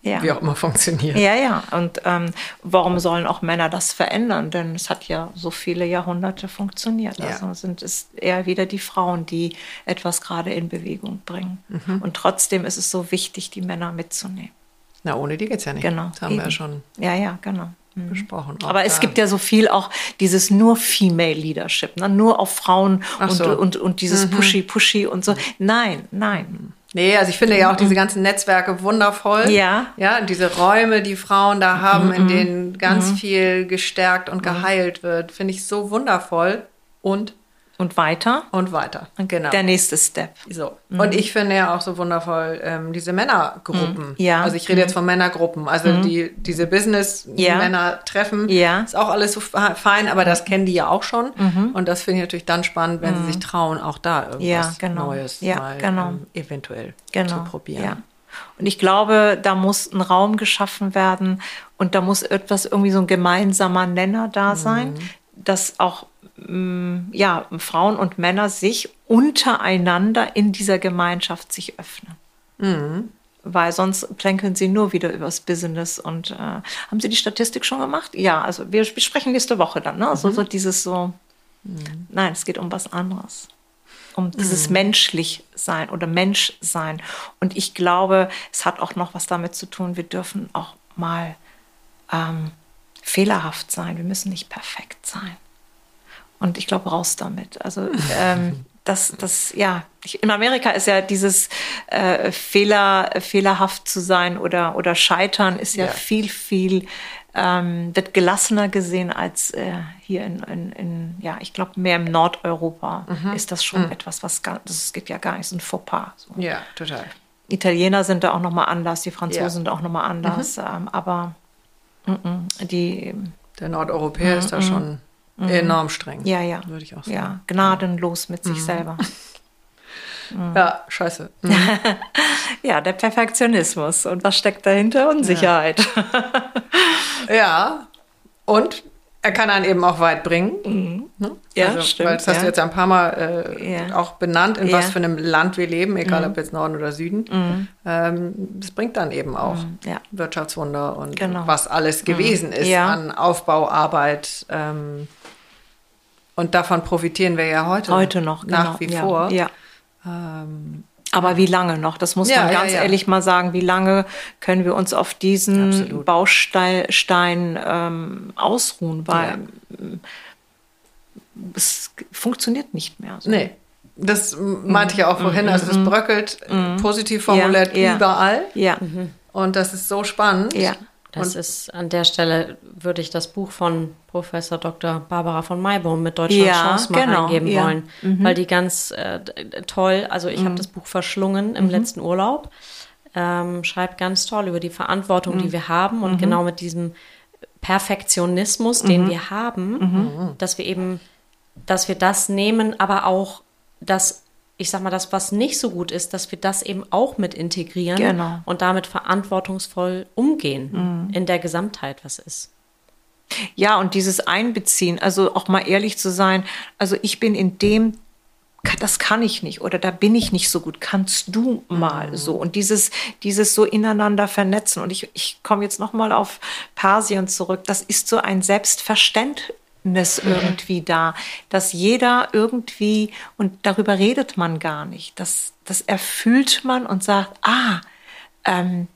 ja. wie auch immer funktioniert. Ja, ja. Und ähm, warum sollen auch Männer das verändern? Denn es hat ja so viele Jahrhunderte funktioniert. Ja. Also sind es eher wieder die Frauen, die etwas gerade in Bewegung bringen. Mhm. Und trotzdem ist es so wichtig, die Männer mitzunehmen. Na, ohne die geht es ja nicht. Genau. Das haben eben. wir ja schon. Ja, ja, genau. Besprochen. Aber es gibt ja so viel auch dieses nur Female Leadership, ne? nur auf Frauen und, so. und, und dieses Pushy, Pushy und so. Nein, nein. Nee, also ich finde ja auch diese ganzen Netzwerke wundervoll. Ja. Ja, diese Räume, die Frauen da haben, in denen ganz viel gestärkt und geheilt wird, finde ich so wundervoll. Und, Und weiter? und weiter. Genau. Der nächste Step. So. Und ich finde ja auch so wundervoll ähm, diese Männergruppen. Ja. Also ich rede jetzt von Männergruppen. Also die, diese Business-Männer treffen, Ja. ist auch alles so fe- fein, aber das kennen die ja auch schon. Und das finde ich natürlich dann spannend, wenn sie sich trauen, auch da irgendwas Ja, genau. Neues Ja, mal genau. ähm, eventuell genau. zu probieren. Ja. Und ich glaube, da muss ein Raum geschaffen werden und da muss etwas irgendwie so ein gemeinsamer Nenner da sein, dass auch mm, ja, Frauen und Männer sich untereinander in dieser Gemeinschaft sich öffnen. Weil sonst plänkeln sie nur wieder übers Business. Und äh, haben Sie die Statistik schon gemacht? Ja, also wir besprechen nächste Woche dann. Ne? Also so dieses so, nein, es geht um was anderes um dieses menschlich sein oder Menschsein. Und ich glaube, es hat auch noch was damit zu tun, wir dürfen auch mal ähm, fehlerhaft sein. Wir müssen nicht perfekt sein. Und ich glaube, raus damit. Also ähm, das, das, ja, ich, in Amerika ist ja dieses äh, Fehler, fehlerhaft zu sein oder, oder scheitern ist ja, Ja. viel, viel, ähm, wird gelassener gesehen als äh, hier in, in, in, ja, ich glaube, mehr im Nordeuropa ist das schon etwas, was gar, das geht ja gar nicht, so ein Fauxpas. So. Ja, total. Italiener sind da auch nochmal anders, die Franzosen Ja. sind auch nochmal anders, ähm, aber die, Der Nordeuropäer ist da schon enorm streng. ja, ja, Würde ich auch sagen. ja, gnadenlos mit sich selber. Ja, scheiße. Ja, der Perfektionismus. Und was steckt dahinter? Unsicherheit. Ja, und er kann einen eben auch weit bringen. Ne? Ja, stimmt, Weil das hast ja. du jetzt ein paar Mal äh, Ja. auch benannt, in Ja. Mhm. was für einem Land wir leben, egal ob jetzt Norden oder Süden. Ähm, das bringt dann eben auch Ja. Wirtschaftswunder und Genau. was alles gewesen ist an Aufbauarbeit. Ähm, und davon profitieren wir ja heute, Heute noch, nach genau. wie vor. Ja. Ähm, Aber wie lange noch? Das muss Ja, man ja, ganz ja. ehrlich mal sagen. Wie lange können wir uns auf diesen Absolut. Baustein Stein, ähm, ausruhen? Weil es funktioniert nicht mehr. So. nee. Das meinte ich ja auch vorhin, also das bröckelt äh, positiv formuliert Mhm. Ja, ja. überall. Ja, Und das ist so spannend. ja. Das ist an der Stelle würde ich das Buch von Professor Dr. Barbara von Maibaum mit deutscher Ja, Chance mal genau, eingeben ja. wollen, weil die ganz äh, toll, also ich habe das Buch verschlungen im letzten Urlaub, ähm, schreibt ganz toll über die Verantwortung, die wir haben und genau mit diesem Perfektionismus, den wir haben, dass wir eben, dass wir das nehmen, aber auch das ich sag mal, das, was nicht so gut ist, dass wir das eben auch mit integrieren Genau. und damit verantwortungsvoll umgehen in der Gesamtheit, was ist. Ja, und dieses Einbeziehen, also auch mal ehrlich zu sein, also ich bin in dem, das kann ich nicht oder da bin ich nicht so gut, kannst du mal so. Und dieses, dieses so ineinander vernetzen. Und ich, ich komme jetzt nochmal auf Persien zurück, das ist so ein Selbstverständnis irgendwie da, dass jeder irgendwie, und darüber redet man gar nicht, das, das erfüllt man und sagt, ah, ähm,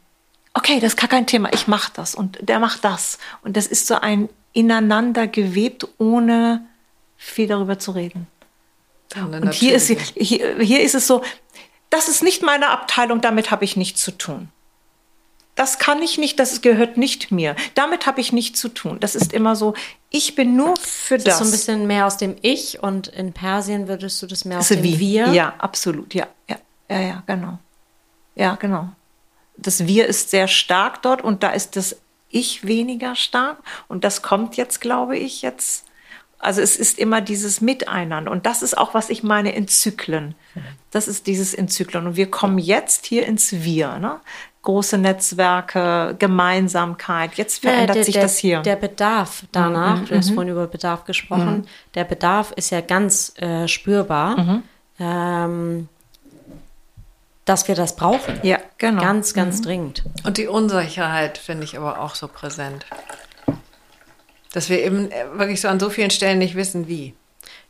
okay, das ist gar kein Thema, ich mache das und der macht das. Und das ist so ein ineinander gewebt, ohne viel darüber zu reden. Und hier ist, hier, hier ist es so, das ist nicht meine Abteilung, damit habe ich nichts zu tun. Das kann ich nicht, das gehört nicht mir. Damit habe ich nichts zu tun. Das ist immer so, ich bin nur für Das das. ist so ein bisschen mehr aus dem Ich und in Persien würdest du das mehr aus dem ist Wir. Ja, absolut. Ja, ja, ja, ja, genau. Ja, genau. Das Wir ist sehr stark dort und da ist das Ich weniger stark. Und das kommt jetzt, glaube ich, jetzt. Also es ist immer dieses Miteinander. Und das ist auch, was ich meine in Zyklen. Das ist dieses in Zyklen. Und wir kommen jetzt hier ins Wir. Ne? Große Netzwerke, Gemeinsamkeit. Jetzt Ja, verändert der, sich der, das hier. Der Bedarf danach, du hast vorhin über Bedarf gesprochen, der Bedarf ist ja ganz äh, spürbar, ähm, dass wir das brauchen. ja, genau. Ganz, ganz dringend. Und die Unsicherheit finde ich aber auch so präsent. Dass wir eben äh, wirklich so an so vielen Stellen nicht wissen, wie.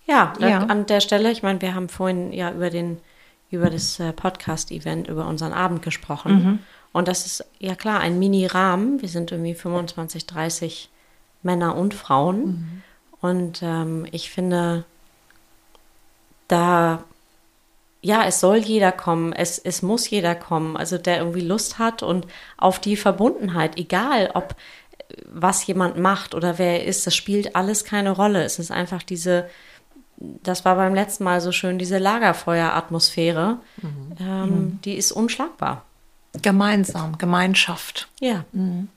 Ja, Ja. an der Stelle, ich meine, wir haben vorhin ja über den über das äh, Podcast-Event, über unseren Abend gesprochen. Und das ist ja klar ein Mini-Rahmen. Wir sind irgendwie 25, 30 Männer und Frauen. Mhm. Und ähm, ich finde, da, ja, es soll jeder kommen, es, es muss jeder kommen, also der irgendwie Lust hat und auf die Verbundenheit, egal ob was jemand macht oder wer er ist, das spielt alles keine Rolle. Es ist einfach diese, das war beim letzten Mal so schön, diese Lagerfeueratmosphäre, mhm. Ähm, mhm. die ist unschlagbar. Gemeinsam, Gemeinschaft. Ja. Mhm.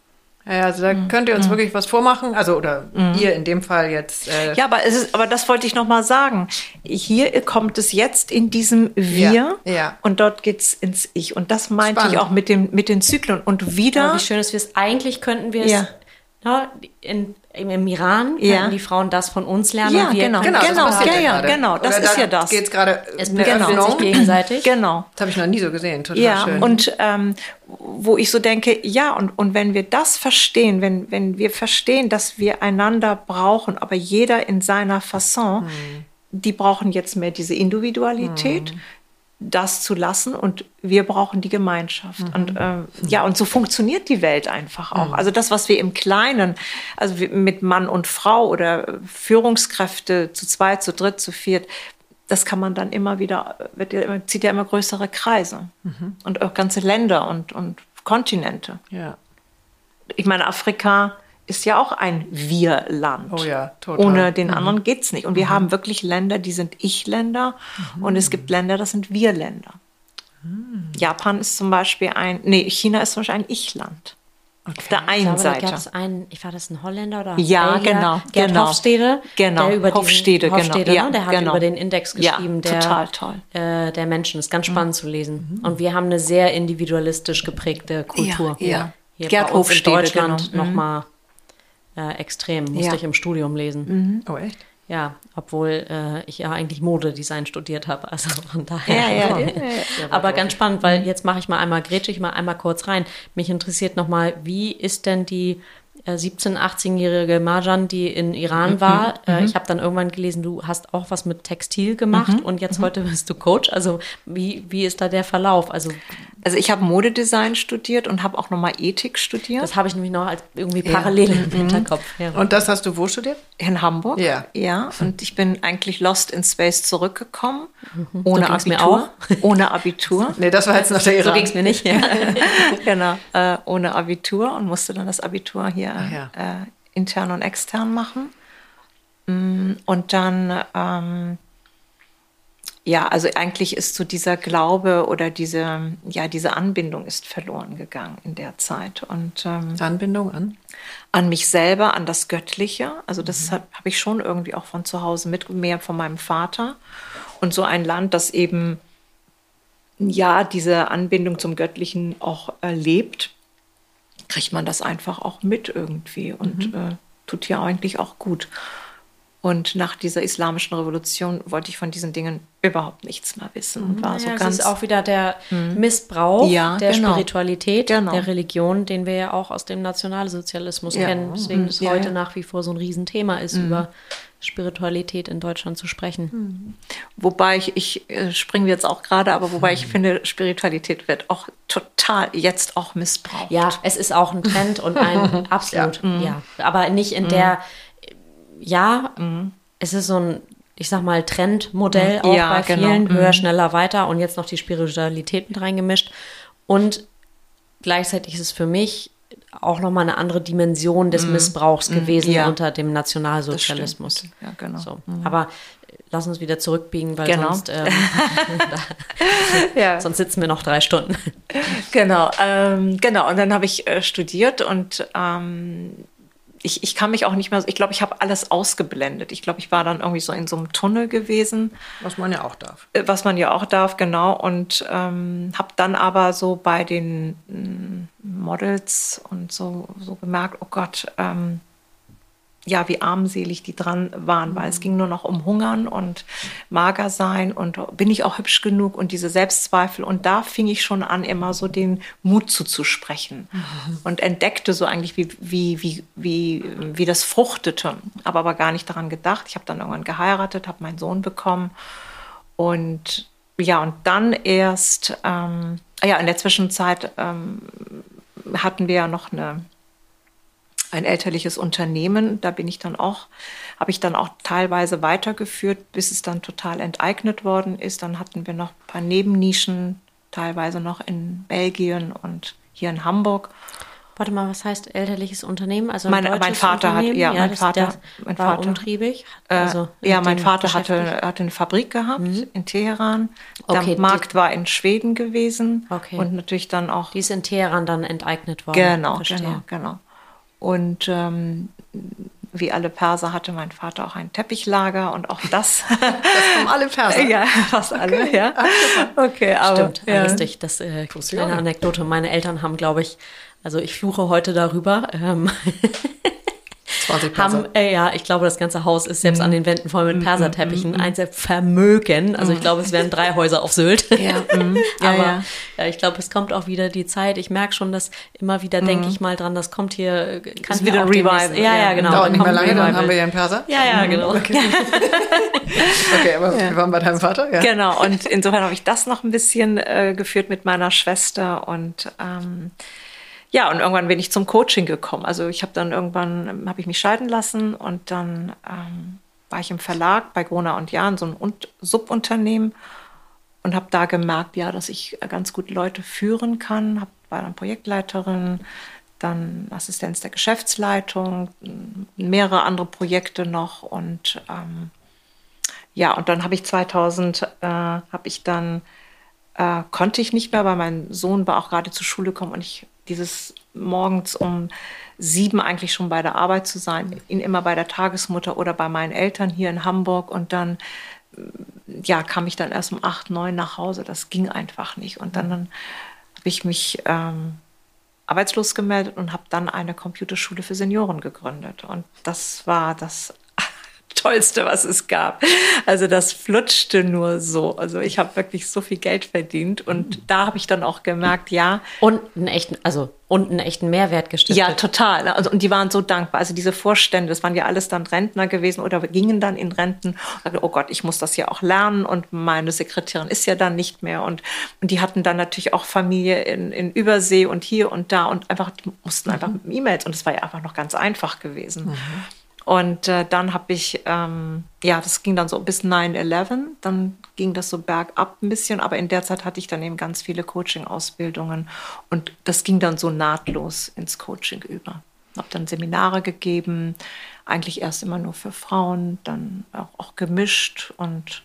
Ja, also da mhm. könnt ihr uns mhm. wirklich was vormachen. Also, oder mhm. ihr in dem Fall jetzt. Äh ja, aber, es ist, aber das wollte ich nochmal sagen. Hier kommt es jetzt in diesem Wir ja, ja. und dort geht es ins Ich. Und das meinte Spannend. ich auch mit, dem, mit den Zyklen. Und wieder. Ja, wie schön ist es. Eigentlich könnten wir es ja. Ne, in im Iran ja. die Frauen das von uns lernen. Ja, genau, genau, genau, ja, ja, genau, das Oder ist ja das. Geht's gerade es genau. sich gegenseitig. Genau. Das habe ich noch nie so gesehen, total ja, schön. Und ähm, wo ich so denke, ja, und, und wenn wir das verstehen, wenn, wenn wir verstehen, dass wir einander brauchen, aber jeder in seiner Fasson, hm. die brauchen jetzt mehr diese Individualität, hm das zu lassen und wir brauchen die Gemeinschaft. Mhm. Und äh, ja, und so funktioniert die Welt einfach auch. Mhm. Also das, was wir im Kleinen, also mit Mann und Frau oder Führungskräfte zu zweit, zu dritt, zu viert, das kann man dann immer wieder, wird ja immer, zieht ja immer größere Kreise mhm. und auch ganze Länder und, und Kontinente. Ja. Ich meine, Afrika ist ja auch ein Wir-Land. Oh ja, total. Ohne den mhm. anderen geht's nicht. Und wir mhm. haben wirklich Länder, die sind Ich-Länder mhm. und es gibt Länder, das sind Wir-Länder. Mhm. Japan ist zum Beispiel ein, nee, China ist zum Beispiel ein Ich-Land. Okay. Auf der einen glaube, Seite. Da einen, ich war das ein Holländer oder Ja, Belgier, genau. Gerd genau. Hofstede, genau. der über Hofstede, diesen, Hofstede genau. Ne? der hat genau. über den Index geschrieben, ja, der, total toll. Äh, der Menschen. Ist ganz spannend mhm. zu lesen. Und wir haben eine sehr individualistisch geprägte Kultur. Ja, ja. Hier Gerd bei uns Hofstede, in Deutschland genau. nochmal mhm äh, extrem. Musste ja. ich im Studium lesen. Mhm. Oh, echt? Ja, obwohl äh, ich ja eigentlich Modedesign studiert habe. Also von daher. Ja, ja, ja, Aber ganz spannend, weil jetzt mache ich mal einmal, grätsche ich mal einmal kurz rein. Mich interessiert nochmal, wie ist denn die 17-, äh, 18-jährige Marjan, die in Iran mhm, war. Mhm, äh, ich habe dann irgendwann gelesen, du hast auch was mit Textil gemacht mhm, und jetzt mhm. heute bist du Coach. Also wie, wie ist da der Verlauf? Also, also ich habe Modedesign studiert und habe auch nochmal Ethik studiert. Das habe ich nämlich noch als irgendwie parallel ja. im mhm. Hinterkopf. Ja. Und das hast du wo studiert? In Hamburg. Ja. Ja, und ich bin eigentlich lost in space zurückgekommen. Ohne so Abitur. Ohne Abitur. nee, das war jetzt nach der Iran. So ging es mir nicht. Ja. genau, äh, ohne Abitur und musste dann das Abitur hier ja. äh, intern und extern machen. Mm, und dann, ähm, ja, also eigentlich ist so dieser Glaube oder diese, ja, diese Anbindung ist verloren gegangen in der Zeit. Und, ähm, Anbindung an? An mich selber, an das Göttliche. Also das mhm. habe hab ich schon irgendwie auch von zu Hause mit, mehr von meinem Vater. Und so ein Land, das eben, ja, diese Anbindung zum Göttlichen auch erlebt kriegt man das einfach auch mit irgendwie und mhm. äh, tut ja eigentlich auch gut. Und nach dieser islamischen Revolution wollte ich von diesen Dingen überhaupt nichts mehr wissen und war ja, so ganz. Das ist auch wieder der mhm. Missbrauch ja, der genau. Spiritualität, genau. der Religion, den wir ja auch aus dem Nationalsozialismus ja. kennen. Deswegen ist heute nach wie vor so ein Riesenthema ist, mhm. über Spiritualität in Deutschland zu sprechen. Mhm. Wobei ich, ich äh, springe jetzt auch gerade, aber wobei ich finde, Spiritualität wird auch total jetzt auch missbraucht. Ja, es ist auch ein Trend und ein absolut, ja. ja. Aber nicht in der ja, mhm. es ist so ein, ich sag mal, Trendmodell auch ja, bei genau. vielen, genau. höher, mhm. schneller, weiter und jetzt noch die Spiritualität mit reingemischt. Und gleichzeitig ist es für mich auch nochmal eine andere Dimension des mhm. Missbrauchs mhm. gewesen ja. unter dem Nationalsozialismus. Ja, genau. So. Mhm. Aber lass uns wieder zurückbiegen, weil genau. sonst, ähm, ja. sonst sitzen wir noch drei Stunden. Genau, ähm, genau. Und dann habe ich äh, studiert und ähm, ich, ich kann mich auch nicht mehr, ich glaube, ich habe alles ausgeblendet. Ich glaube, ich war dann irgendwie so in so einem Tunnel gewesen. Was man ja auch darf. Äh, was man ja auch darf, genau. Und ähm, habe dann aber so bei den mm, Models und so, so gemerkt, oh Gott, ähm, ja, wie armselig die dran waren, weil es ging nur noch um Hungern und mager sein und bin ich auch hübsch genug und diese Selbstzweifel. Und da fing ich schon an, immer so den Mut zuzusprechen mhm. und entdeckte so eigentlich, wie, wie, wie, wie, wie das fruchtete, aber aber gar nicht daran gedacht. Ich habe dann irgendwann geheiratet, habe meinen Sohn bekommen und ja, und dann erst, ähm, ja, in der Zwischenzeit ähm, hatten wir ja noch eine ein elterliches Unternehmen. Da bin ich dann auch, habe ich dann auch teilweise weitergeführt, bis es dann total enteignet worden ist. Dann hatten wir noch ein paar Nebennischen, teilweise noch in Belgien und hier in Hamburg. Warte mal, was heißt elterliches Unternehmen? Also mein, mein Vater hat, ja, mein das, Vater, mein war Vater, umtriebig. Also äh, ja, mein Vater hatte, hatte eine Fabrik gehabt mhm. in Teheran. Der okay, Markt war in Schweden gewesen. Okay. Und natürlich dann auch. Die ist in Teheran dann enteignet worden. Genau, Verstehe. genau, genau. Und ähm, wie alle Perser hatte mein Vater auch ein Teppichlager und auch das. das haben alle Perser. ja, fast okay. alle, ja. Okay, aber. Stimmt, ja. lustig. Das äh, kleine Anekdote. Meine Eltern haben, glaube ich, also ich fluche heute darüber. Ähm, 20 haben, äh, ja, ich glaube, das ganze Haus ist selbst mm. an den Wänden voll mit mhm, Perserteppichen. Mm, mm, ein Vermögen. Also ich glaube, es wären drei Häuser auf Sylt. Ja, ja, Aber ja. ja. ich glaube, es kommt auch wieder die Zeit. Ich merke schon, dass immer wieder denke ich mal dran, das kommt hier, kann ist wieder ein Revival. Ja, ja, genau. Dauert nicht mehr lange, dann haben wir ja einen Perser. Ja, ja, genau. Okay, okay aber wir waren bei deinem Vater, ja. Genau, und insofern habe ich das noch ein bisschen äh, geführt mit meiner Schwester und ähm, ja, und irgendwann bin ich zum Coaching gekommen. Also ich habe dann irgendwann, habe ich mich scheiden lassen und dann ähm, war ich im Verlag bei Grona und Jahn, so ein Subunternehmen und habe da gemerkt, ja, dass ich ganz gut Leute führen kann. Hab, war dann Projektleiterin, dann Assistenz der Geschäftsleitung, mehrere andere Projekte noch und ähm, ja, und dann habe ich 2000, äh, habe ich dann, äh, konnte ich nicht mehr, weil mein Sohn war auch gerade zur Schule gekommen und ich dieses morgens um sieben eigentlich schon bei der Arbeit zu sein, ihn immer bei der Tagesmutter oder bei meinen Eltern hier in Hamburg. Und dann ja kam ich dann erst um acht neun nach Hause. Das ging einfach nicht. Und dann, dann habe ich mich ähm, arbeitslos gemeldet und habe dann eine Computerschule für Senioren gegründet. Und das war das Tollste, was es gab. Also das flutschte nur so. Also ich habe wirklich so viel Geld verdient und da habe ich dann auch gemerkt, ja. Und einen echten, also und einen echten Mehrwert gestiftet. Ja, total. Also, und die waren so dankbar. Also diese Vorstände, das waren ja alles dann Rentner gewesen oder gingen dann in Renten. oh Gott, ich muss das ja auch lernen und meine Sekretärin ist ja dann nicht mehr. Und, und die hatten dann natürlich auch Familie in, in Übersee und hier und da und einfach, die mussten einfach mhm. mit E-Mails und es war ja einfach noch ganz einfach gewesen. Mhm. Und äh, dann habe ich, ähm, ja, das ging dann so bis 9-11, dann ging das so bergab ein bisschen, aber in der Zeit hatte ich dann eben ganz viele Coaching-Ausbildungen und das ging dann so nahtlos ins Coaching über. Habe dann Seminare gegeben, eigentlich erst immer nur für Frauen, dann auch, auch gemischt und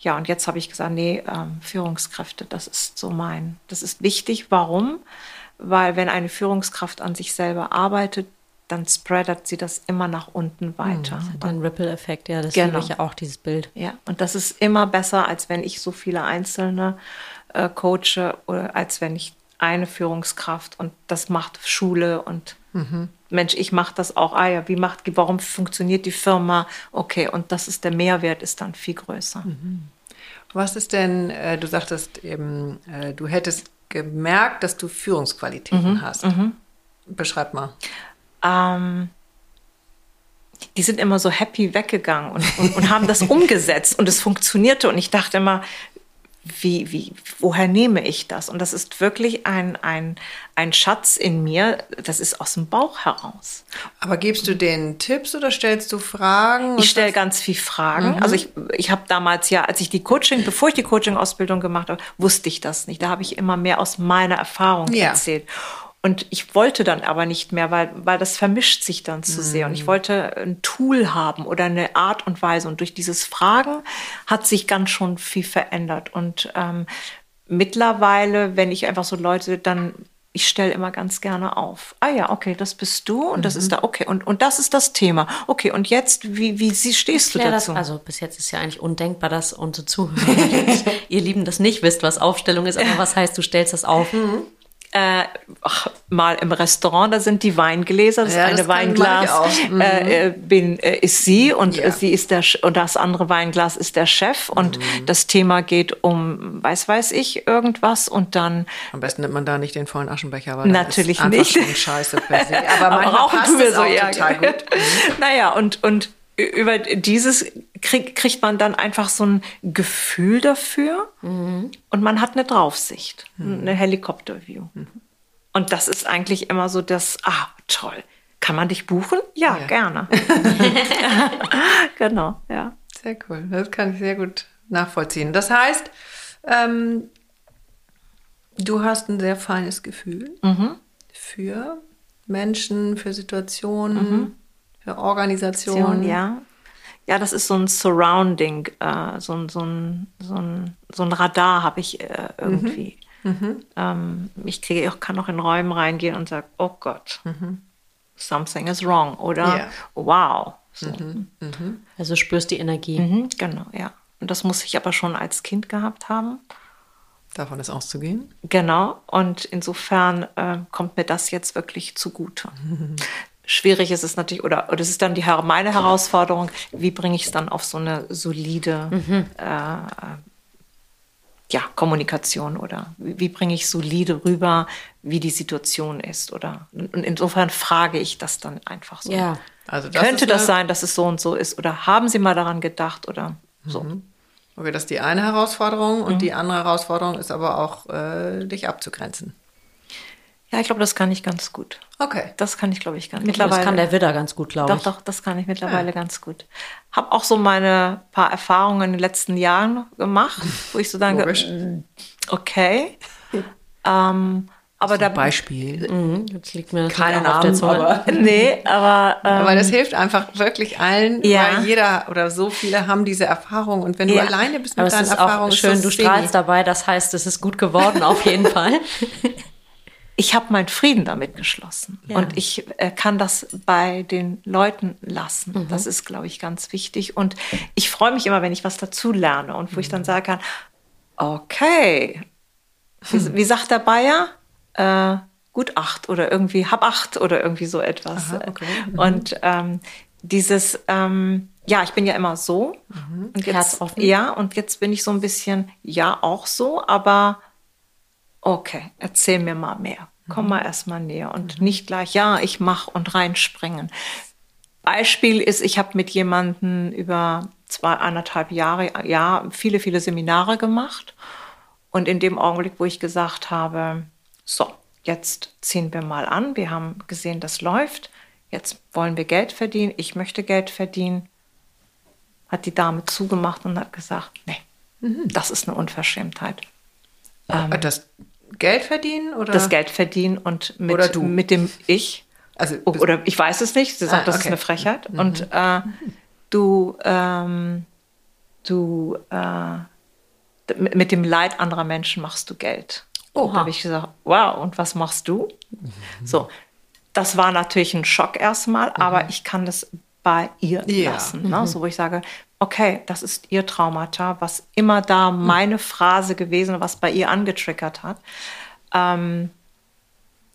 ja, und jetzt habe ich gesagt, nee, ähm, Führungskräfte, das ist so mein, das ist wichtig. Warum? Weil wenn eine Führungskraft an sich selber arbeitet, dann spreadet sie das immer nach unten weiter. Mhm, das Ripple-Effekt, ja, das genau. liebe ich ja auch, dieses Bild. Ja, und das ist immer besser, als wenn ich so viele Einzelne äh, coache, oder als wenn ich eine Führungskraft und das macht Schule und mhm. Mensch, ich mache das auch. Ah ja, wie macht, warum funktioniert die Firma? Okay, und das ist der Mehrwert ist dann viel größer. Mhm. Was ist denn, äh, du sagtest eben, äh, du hättest gemerkt, dass du Führungsqualitäten mhm. hast. Mhm. Beschreib mal ähm, die sind immer so happy weggegangen und, und, und haben das umgesetzt und es funktionierte. Und ich dachte immer, wie, wie, woher nehme ich das? Und das ist wirklich ein, ein, ein Schatz in mir, das ist aus dem Bauch heraus. Aber gibst du denen Tipps oder stellst du Fragen? Ich stelle ganz viel Fragen. Mhm. Also ich, ich habe damals ja, als ich die Coaching, bevor ich die Coaching-Ausbildung gemacht habe, wusste ich das nicht. Da habe ich immer mehr aus meiner Erfahrung ja. erzählt. Und ich wollte dann aber nicht mehr, weil, weil das vermischt sich dann zu sehr. Und ich mhm. wollte ein Tool haben oder eine Art und Weise. Und durch dieses Fragen hat sich ganz schon viel verändert. Und ähm, mittlerweile, wenn ich einfach so Leute dann ich stelle immer ganz gerne auf. Ah ja, okay, das bist du und mhm. das ist mhm. da, okay, und, und das ist das Thema. Okay, und jetzt, wie, wie sie stehst du dazu? Das, also bis jetzt ist ja eigentlich undenkbar, dass unsere Zuhörer, ihr Lieben, das nicht wisst, was Aufstellung ist, aber was heißt, du stellst das auf? Mhm äh, ach, mal im Restaurant, da sind die Weingläser, das ja, eine das Weinglas mhm. äh, äh, bin, äh, ist sie und ja. sie ist der und das andere Weinglas ist der Chef und mhm. das Thema geht um weiß weiß ich irgendwas und dann am besten nimmt man da nicht den vollen Aschenbecher, weil natürlich nicht. Scheiße per se. Aber manchmal rauchen passt wir so ja, total gut. Mhm. naja und und über dieses krieg, kriegt man dann einfach so ein Gefühl dafür mhm. und man hat eine Draufsicht, mhm. eine Helikopterview. Mhm. Und das ist eigentlich immer so das, ah, toll, kann man dich buchen? Ja, Ja. gerne. genau, ja. Sehr cool. Das kann ich sehr gut nachvollziehen. Das heißt, ähm, du hast ein sehr feines Gefühl für Menschen, für Situationen, für Organisationen. Ja. Ja, das ist so ein Surrounding, äh, so, ein, so, ein, so, ein, so ein Radar habe ich äh, irgendwie. Ähm, ich kriege, ich kann auch in Räumen reingehen und sage, oh Gott, something is wrong oder Ja. wow. So. Also spürst die Energie. Mhm, genau, ja. Und das muss ich aber schon als Kind gehabt haben. Davon ist auszugehen. Genau. Und insofern äh, kommt mir das jetzt wirklich zugute. Schwierig ist es natürlich, oder, oder das ist dann die, meine Herausforderung, wie bringe ich es dann auf so eine solide äh, äh, ja, Kommunikation oder wie, wie bringe ich solide rüber, wie die Situation ist. Oder und insofern frage ich das dann einfach so. Ja. Also das Könnte das sein, dass es so und so ist? Oder haben Sie mal daran gedacht? Oder so. Okay, das ist die eine Herausforderung und die andere Herausforderung ist aber auch, äh, dich abzugrenzen. Ja, ich glaube, das kann ich ganz gut. Okay. Das kann ich, glaube ich, ganz Mittlerweile. Das kann der Widder ganz gut, glaube Doch, ich. doch, das kann ich mittlerweile ganz gut. Habe auch so meine paar Erfahrungen in den letzten Jahren gemacht, wo ich so denke, mm, okay. ähm, aber da Beispiel. Mhm, Jetzt liegt mir natürlich Keine auch auf der aber, nee, aber ähm, aber das hilft einfach wirklich allen, Ja. weil jeder oder so viele haben diese Erfahrung und wenn du Ja. alleine bist mit Aber deinen ist Erfahrungen, schön, ist du strahlst wenig. dabei, das heißt, es ist gut geworden, auf jeden Fall. Ich habe meinen Frieden damit geschlossen. Ja. Und ich äh, kann das bei den Leuten lassen. Mhm. Das ist, glaube ich, ganz wichtig. Und ich freue mich immer, wenn ich was dazu lerne und wo ich Mhm. dann sagen kann, okay, wie, wie sagt der Bayer? Äh, gut acht oder irgendwie hab acht oder irgendwie so etwas. Aha, okay. Mhm. Und ähm, dieses, ähm, ja, ich bin ja immer so. Mhm. Und jetzt, Herzoffen. Ja, und jetzt bin ich so ein bisschen, ja, auch so, aber okay, erzähl mir mal mehr. Komm mal erst mal näher und nicht gleich, ja, ich mach und reinspringen. Beispiel ist, ich habe mit jemandem über zwei, anderthalb Jahre, ja, viele, viele Seminare gemacht. Und in dem Augenblick, wo ich gesagt habe, so, jetzt ziehen wir mal an, wir haben gesehen, das läuft, jetzt wollen wir Geld verdienen, ich möchte Geld verdienen, hat die Dame zugemacht und hat gesagt, nee, das ist eine Unverschämtheit. Das Geld verdienen oder? Das Geld verdienen und mit, mit dem Ich. Also, Oder ich weiß es nicht. Sie sagt, Ah, das ist okay. eine Frechheit. Und äh, du, ähm, du äh, mit dem Leid anderer Menschen machst du Geld. Oh, da habe ich gesagt, wow, und was machst du? So, das war natürlich ein Schock erstmal, aber ich kann das bei ihr Ja. lassen. Ne? So, wo ich sage, okay, das ist ihr Traumata, was immer da meine Phrase gewesen, was bei ihr angetriggert hat. Ähm,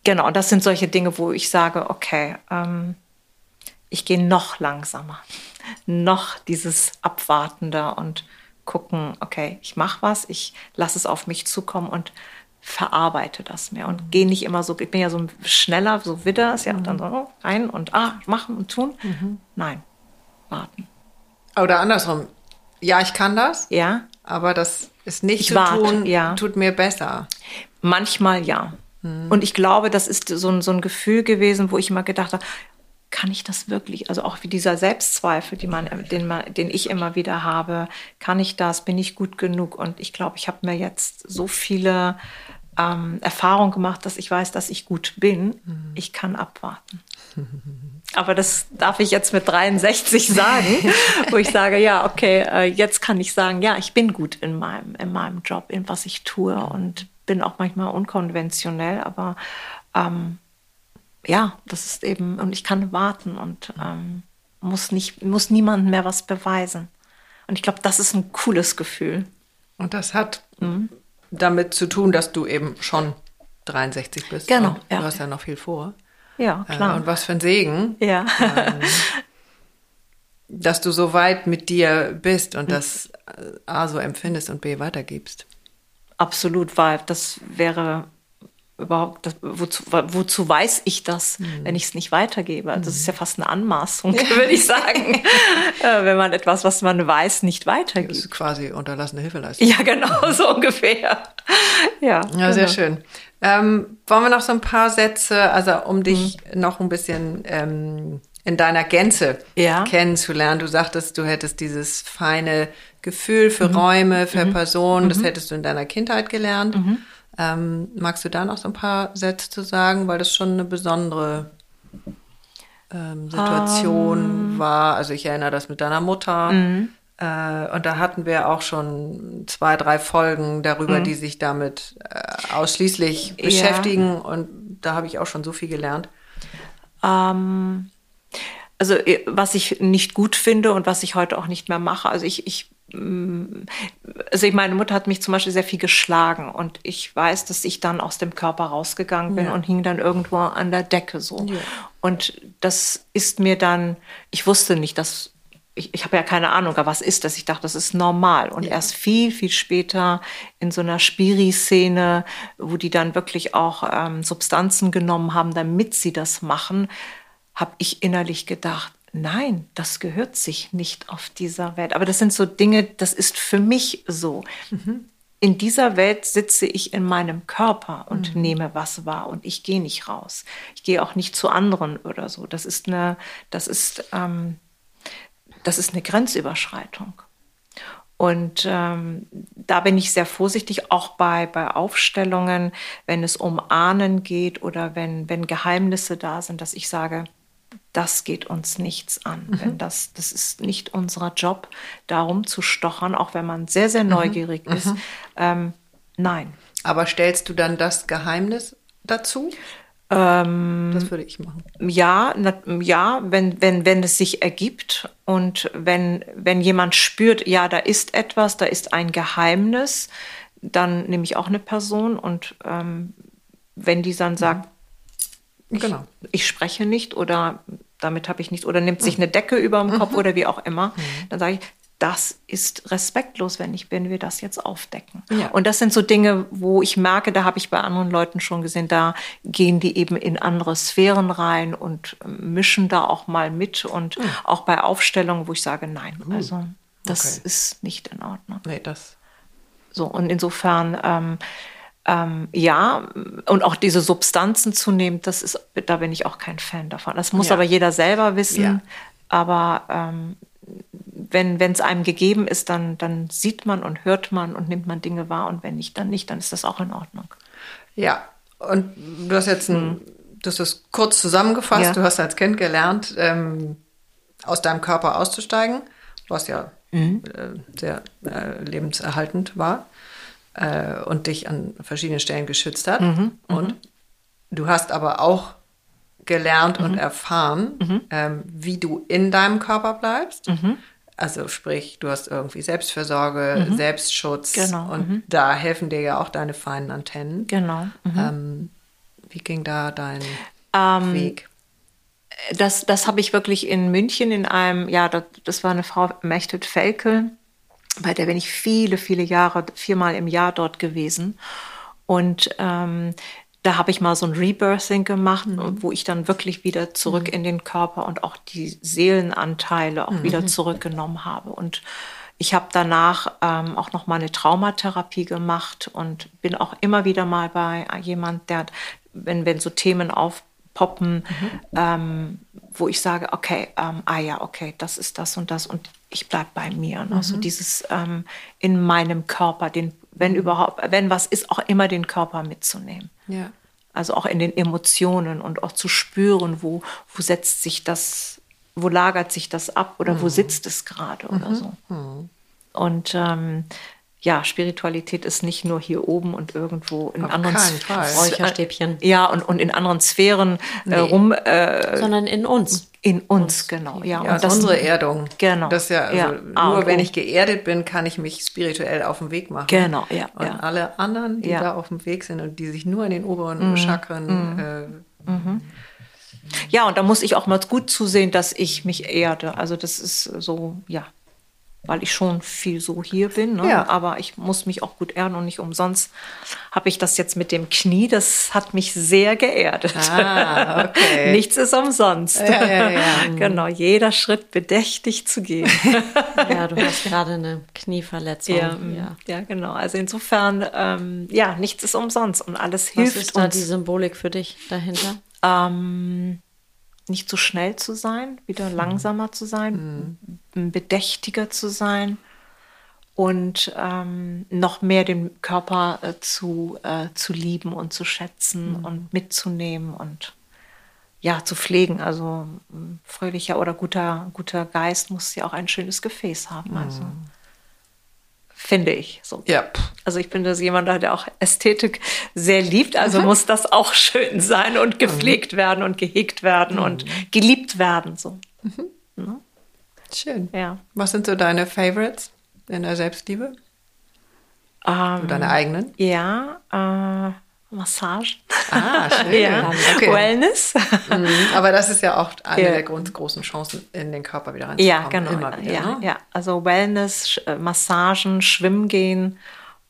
Genau, und das sind solche Dinge, wo ich sage, okay, ähm, ich gehe noch langsamer, noch dieses Abwartende und gucken, okay, ich mache was, ich lasse es auf mich zukommen und verarbeite das mehr und gehe nicht immer so, ich bin ja so schneller, so wieder, ist ja dann so oh, rein und ah, machen und tun. Nein, warten. Oder andersrum. Ja, ich kann das, Ja, aber das ist nicht Ich zu warte, tun, ja. tut mir besser. Manchmal ja. Und ich glaube, das ist so ein, so ein Gefühl gewesen, wo ich immer gedacht habe, kann ich das wirklich? Also auch wie dieser Selbstzweifel, die man, den, man, den ich immer wieder habe, kann ich das? Bin ich gut genug? Und ich glaube, ich habe mir jetzt so viele ähm, Erfahrungen gemacht, dass ich weiß, dass ich gut bin. Ich kann abwarten. Aber das darf ich jetzt mit 63 sagen, wo ich sage, ja, okay, äh, jetzt kann ich sagen, ja, ich bin gut in meinem, in meinem Job, in was ich tue und bin auch manchmal unkonventionell, aber ähm, ja, das ist eben, und ich kann warten und ähm, muss, nicht, muss niemandem mehr was beweisen. Und ich glaube, das ist ein cooles Gefühl. Und das hat Mhm. Damit zu tun, dass du eben schon 63 bist. Genau, ja. Du hast ja noch viel vor. Ja, Äh, klar. Und was für ein Segen, ja. dass du so weit mit dir bist und das äh, A so empfindest und B weitergibst. Absolut, weil das wäre überhaupt, das, wozu, wozu weiß ich das, wenn ich es nicht weitergebe? Also Das ist ja fast eine Anmaßung, würde ich sagen, äh, wenn man etwas, was man weiß, nicht Das weitergibt. ist quasi unterlassene Hilfeleistung. Ja, genau, so ungefähr. Ja, Ja, sehr genau. schön. Ähm, wollen wir noch so ein paar Sätze, also um dich mhm. noch ein bisschen ähm, in deiner Gänze ja. kennenzulernen. Du sagtest, du hättest dieses feine Gefühl für mhm. Räume, für mhm. Personen, das mhm. hättest du in deiner Kindheit gelernt. Ähm, magst du da noch so ein paar Sätze zu sagen, weil das schon eine besondere ähm, Situation um. Ähm. war? Also ich erinnere das mit deiner Mutter. Mhm. Äh, und da hatten wir auch schon zwei, drei Folgen darüber, mhm. die sich damit äh, ausschließlich ja. beschäftigen. Und da habe ich auch schon so viel gelernt. Ähm, also äh, was ich nicht gut finde und was ich heute auch nicht mehr mache. Also ich, ich also meine Mutter hat mich zum Beispiel sehr viel geschlagen und ich weiß, dass ich dann aus dem Körper rausgegangen bin ja. und hing dann irgendwo an der Decke so. Ja. Und das ist mir dann, ich wusste nicht, dass ich, ich habe ja keine Ahnung, was ist das? Ich dachte, das ist normal. Und ja. erst viel, viel später in so einer Spiri-Szene, wo die dann wirklich auch ähm, Substanzen genommen haben, damit sie das machen, habe ich innerlich gedacht, nein, das gehört sich nicht auf dieser Welt. Aber das sind so Dinge, das ist für mich so. Mhm. In dieser Welt sitze ich in meinem Körper und mhm. nehme was wahr und ich gehe nicht raus. Ich gehe auch nicht zu anderen oder so. Das ist eine, das ist ähm, das ist eine Grenzüberschreitung. Und ähm, da bin ich sehr vorsichtig, auch bei, bei Aufstellungen, wenn es um Ahnen geht oder wenn, wenn Geheimnisse da sind, dass ich sage, das geht uns nichts an. Mhm. Wenn das, das ist nicht unser Job, darum zu stochern, auch wenn man sehr, sehr mhm. neugierig mhm. ist. Ähm, nein. Aber stellst du dann das Geheimnis dazu? Ähm, das würde ich machen. Ja, na, ja, wenn, wenn, wenn es sich ergibt und wenn, wenn jemand spürt, ja, da ist etwas, da ist ein Geheimnis, dann nehme ich auch eine Person und ähm, wenn die dann sagt, mhm. genau. ich, ich, spreche nicht oder damit habe ich nichts oder nimmt sich mhm. eine Decke über dem Kopf mhm. oder wie auch immer, mhm. dann sage ich, das ist respektlos, wenn ich bin, wir das jetzt aufdecken. Ja. Und das sind so Dinge, wo ich merke, da habe ich bei anderen Leuten schon gesehen, da gehen die eben in andere Sphären rein und mischen da auch mal mit und mhm. auch bei Aufstellungen, wo ich sage, nein, uh, also das okay. ist nicht in Ordnung. Nee, das. So, und insofern, ähm, ähm, ja, und auch diese Substanzen zu nehmen, das ist, da bin ich auch kein Fan davon. Das muss ja. aber jeder selber wissen. Ja. Aber ähm, wenn es einem gegeben ist, dann, dann sieht man und hört man und nimmt man Dinge wahr und wenn nicht, dann nicht, dann ist das auch in Ordnung. Ja, und du hast jetzt ein, mhm. du hast das kurz zusammengefasst, ja. du hast als Kind gelernt, ähm, aus deinem Körper auszusteigen, was ja mhm. äh, sehr äh, lebenserhaltend war äh, und dich an verschiedenen Stellen geschützt hat. Mhm. Und mhm. du hast aber auch gelernt mhm. und erfahren, mhm. ähm, wie du in deinem Körper bleibst. Mhm. Also sprich, du hast irgendwie Selbstfürsorge, mhm. Selbstschutz genau. und mhm. da helfen dir ja auch deine feinen Antennen. Genau. Mhm. Ähm, wie ging da dein ähm, Weg? Das, das habe ich wirklich in München in einem, ja, das, das war eine Frau, Mechthild Felkel, bei der bin ich viele, viele Jahre, viermal im Jahr dort gewesen. Und ähm, da habe ich mal so ein Rebirthing gemacht, mhm. wo ich dann wirklich wieder zurück mhm. in den Körper und auch die Seelenanteile auch mhm. wieder zurückgenommen habe. Und ich habe danach ähm, auch noch mal eine Traumatherapie gemacht und bin auch immer wieder mal bei jemand, der, wenn, wenn so Themen aufpoppen, mhm. ähm, wo ich sage, okay, ähm, ah ja, okay, das ist das und das und ich bleibe bei mir. Ne? Also dieses ähm, in meinem Körper, den wenn überhaupt, wenn was ist, auch immer den Körper mitzunehmen. Ja. Also auch in den Emotionen und auch zu spüren, wo, wo setzt sich das, wo lagert sich das ab oder mhm. wo sitzt es gerade oder mhm. so. Mhm. Und ähm, ja, Spiritualität ist nicht nur hier oben und irgendwo in Auf anderen Räucherstäbchen. Ja, und, und in anderen Sphären äh, nee. äh, rum. Äh, Sondern in uns. In uns, genau. Ja, ja und das, unsere Erdung. Genau. Das ja, also ja. nur wenn ich geerdet bin, kann ich mich spirituell auf den Weg machen. Genau, ja. Und ja. alle anderen, die ja. da auf dem Weg sind und die sich nur in den oberen mhm. Chakren. Mhm. Äh, mhm. Ja, und da muss ich auch mal gut zusehen, dass ich mich erde. Also das ist so, ja, weil ich schon viel so hier bin. Ne? Ja. Aber ich muss mich auch gut erden und nicht umsonst habe ich das jetzt mit dem Knie. Das hat mich sehr geerdet. Ah, okay. Nichts ist umsonst. Ja, ja, ja. genau, jeder Schritt bedächtig zu gehen. Ja, du hast gerade eine Knieverletzung. Ja, ja. ja genau. Also insofern, ähm, ja, nichts ist umsonst und alles hilft Was ist da uns. die Symbolik für dich dahinter? ähm, nicht zu schnell zu sein, wieder langsamer zu sein, m- bedächtiger zu sein und ähm, noch mehr den Körper äh, zu, äh, zu lieben und zu schätzen und mitzunehmen und ja, zu pflegen. Also fröhlicher oder guter, guter Geist muss ja auch ein schönes Gefäß haben. Also finde ich so. Ja. Also ich bin das jemand, der auch Ästhetik sehr liebt, also muss das auch schön sein und gepflegt werden und gehegt werden und geliebt werden. So. schön. Ja. Was sind so deine Favorites in der Selbstliebe? Ähm, Deine eigenen? ja, äh, Massage. Ah, schön. ja. Okay. Wellness. Mhm. Aber das ist ja auch eine Ja. der groß, großen Chancen, in den Körper wieder reinzukommen. ja, genau. Immer wieder, ja, ne? ja, also Wellness, äh, Massagen, Schwimmen gehen.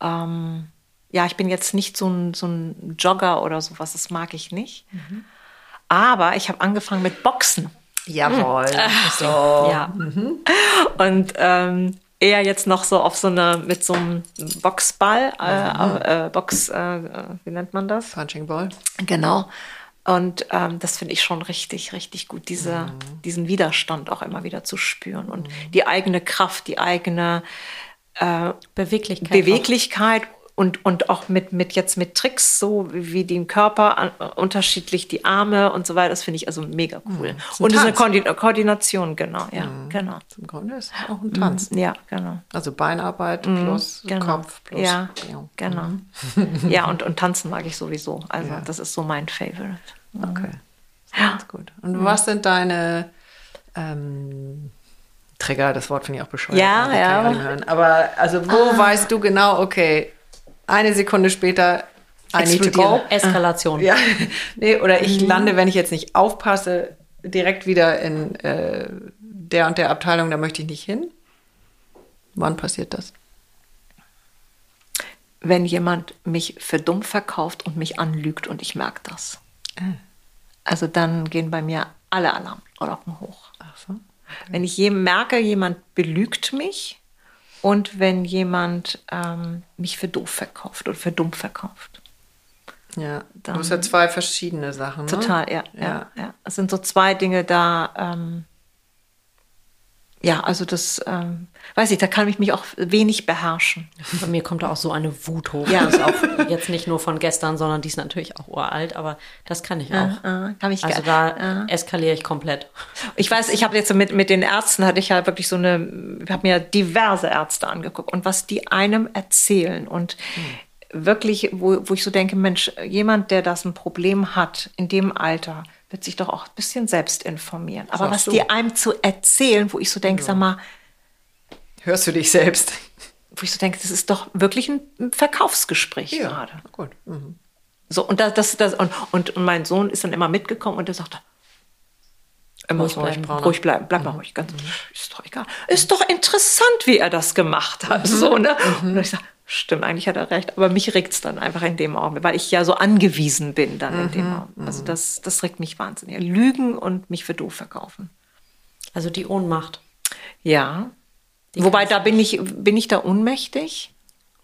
Ähm, ja, ich bin jetzt nicht so ein, so ein Jogger oder sowas, das mag ich nicht. Mhm. Aber ich habe angefangen mit Boxen. Jawohl. Hm. So. Ja. Und ähm, eher jetzt noch so auf so eine, mit so einem Boxball, äh, äh, Box, äh, wie nennt man das? Punching Ball. Genau. Und ähm, das finde ich schon richtig, richtig gut, diese, diesen Widerstand auch immer wieder zu spüren und die eigene Kraft, die eigene äh, Beweglichkeit. Beweglichkeit und, und auch mit, mit jetzt mit Tricks, so wie den Körper an, unterschiedlich, die Arme und so weiter, das finde ich also mega cool. ist ein Und es ist eine. Koordin Koordination, genau, ja, genau. Im Grunde ist es auch ein Tanz. Ja, genau. Also Beinarbeit plus Genau. Kopf plus. ja, Ja. genau. ja, und, und tanzen mag ich sowieso. Also Ja. das ist so mein Favorite. Okay. Ganz gut. Und was sind deine ähm, Trigger? Das Wort finde ich auch bescheuert. Ja, ja. Aber also wo weißt du genau, okay, eine Sekunde später I. Explodieren. Eskalation. Ja, nee, oder ich lande, wenn ich jetzt nicht aufpasse, direkt wieder in äh, der und der Abteilung, da möchte ich nicht hin. Wann passiert das? Wenn jemand mich für dumm verkauft und mich anlügt und ich merke das. Also dann gehen bei mir alle Alarmglocken hoch. Ach so. Wenn ich merke, jemand belügt mich und wenn jemand ähm, mich für doof verkauft oder für dumm verkauft. Ja, Dann- das sind ja zwei verschiedene Sachen. Ne? Total, ja, ja, Ja. ja. Es sind so zwei Dinge da. Ähm, ja, also das, ähm, weiß ich, da kann ich mich auch wenig beherrschen. Bei mir kommt da auch so eine Wut hoch. Ja. Das ist auch jetzt nicht nur von gestern, sondern die ist natürlich auch uralt, aber das kann ich auch. Äh, kann ich Also da eskaliere ich komplett. Ich weiß, ich habe jetzt mit, mit den Ärzten, hatte ich ja wirklich so eine, ich habe mir diverse Ärzte angeguckt und was die einem erzählen und wirklich, wo, wo ich so denke, Mensch, jemand, der das ein Problem hat in dem Alter, wird sich doch auch ein bisschen selbst informieren. Aber was du. die einem zu erzählen, wo ich so denke, sag mal, Hörst du dich selbst? wo ich so denke, das ist doch wirklich ein Verkaufsgespräch gerade. gut. Mhm. So, und das, das, das, und, und, mein Sohn ist dann immer mitgekommen und der sagte, immer Ruhig so, bleiben, Brauner. ruhig bleiben, bleib mal ruhig, ganz, ist doch egal. Ist doch interessant, wie er das gemacht hat, so, ne? Und ich sage, stimmt, eigentlich hat er recht, aber mich regt's dann einfach in dem Augenblick, weil ich ja so angewiesen bin dann in dem Augenblick. Also das, das regt mich wahnsinnig. Lügen und mich für doof verkaufen. Also die Ohnmacht. Ja. Wobei, da bin ich, bin ich da ohnmächtig?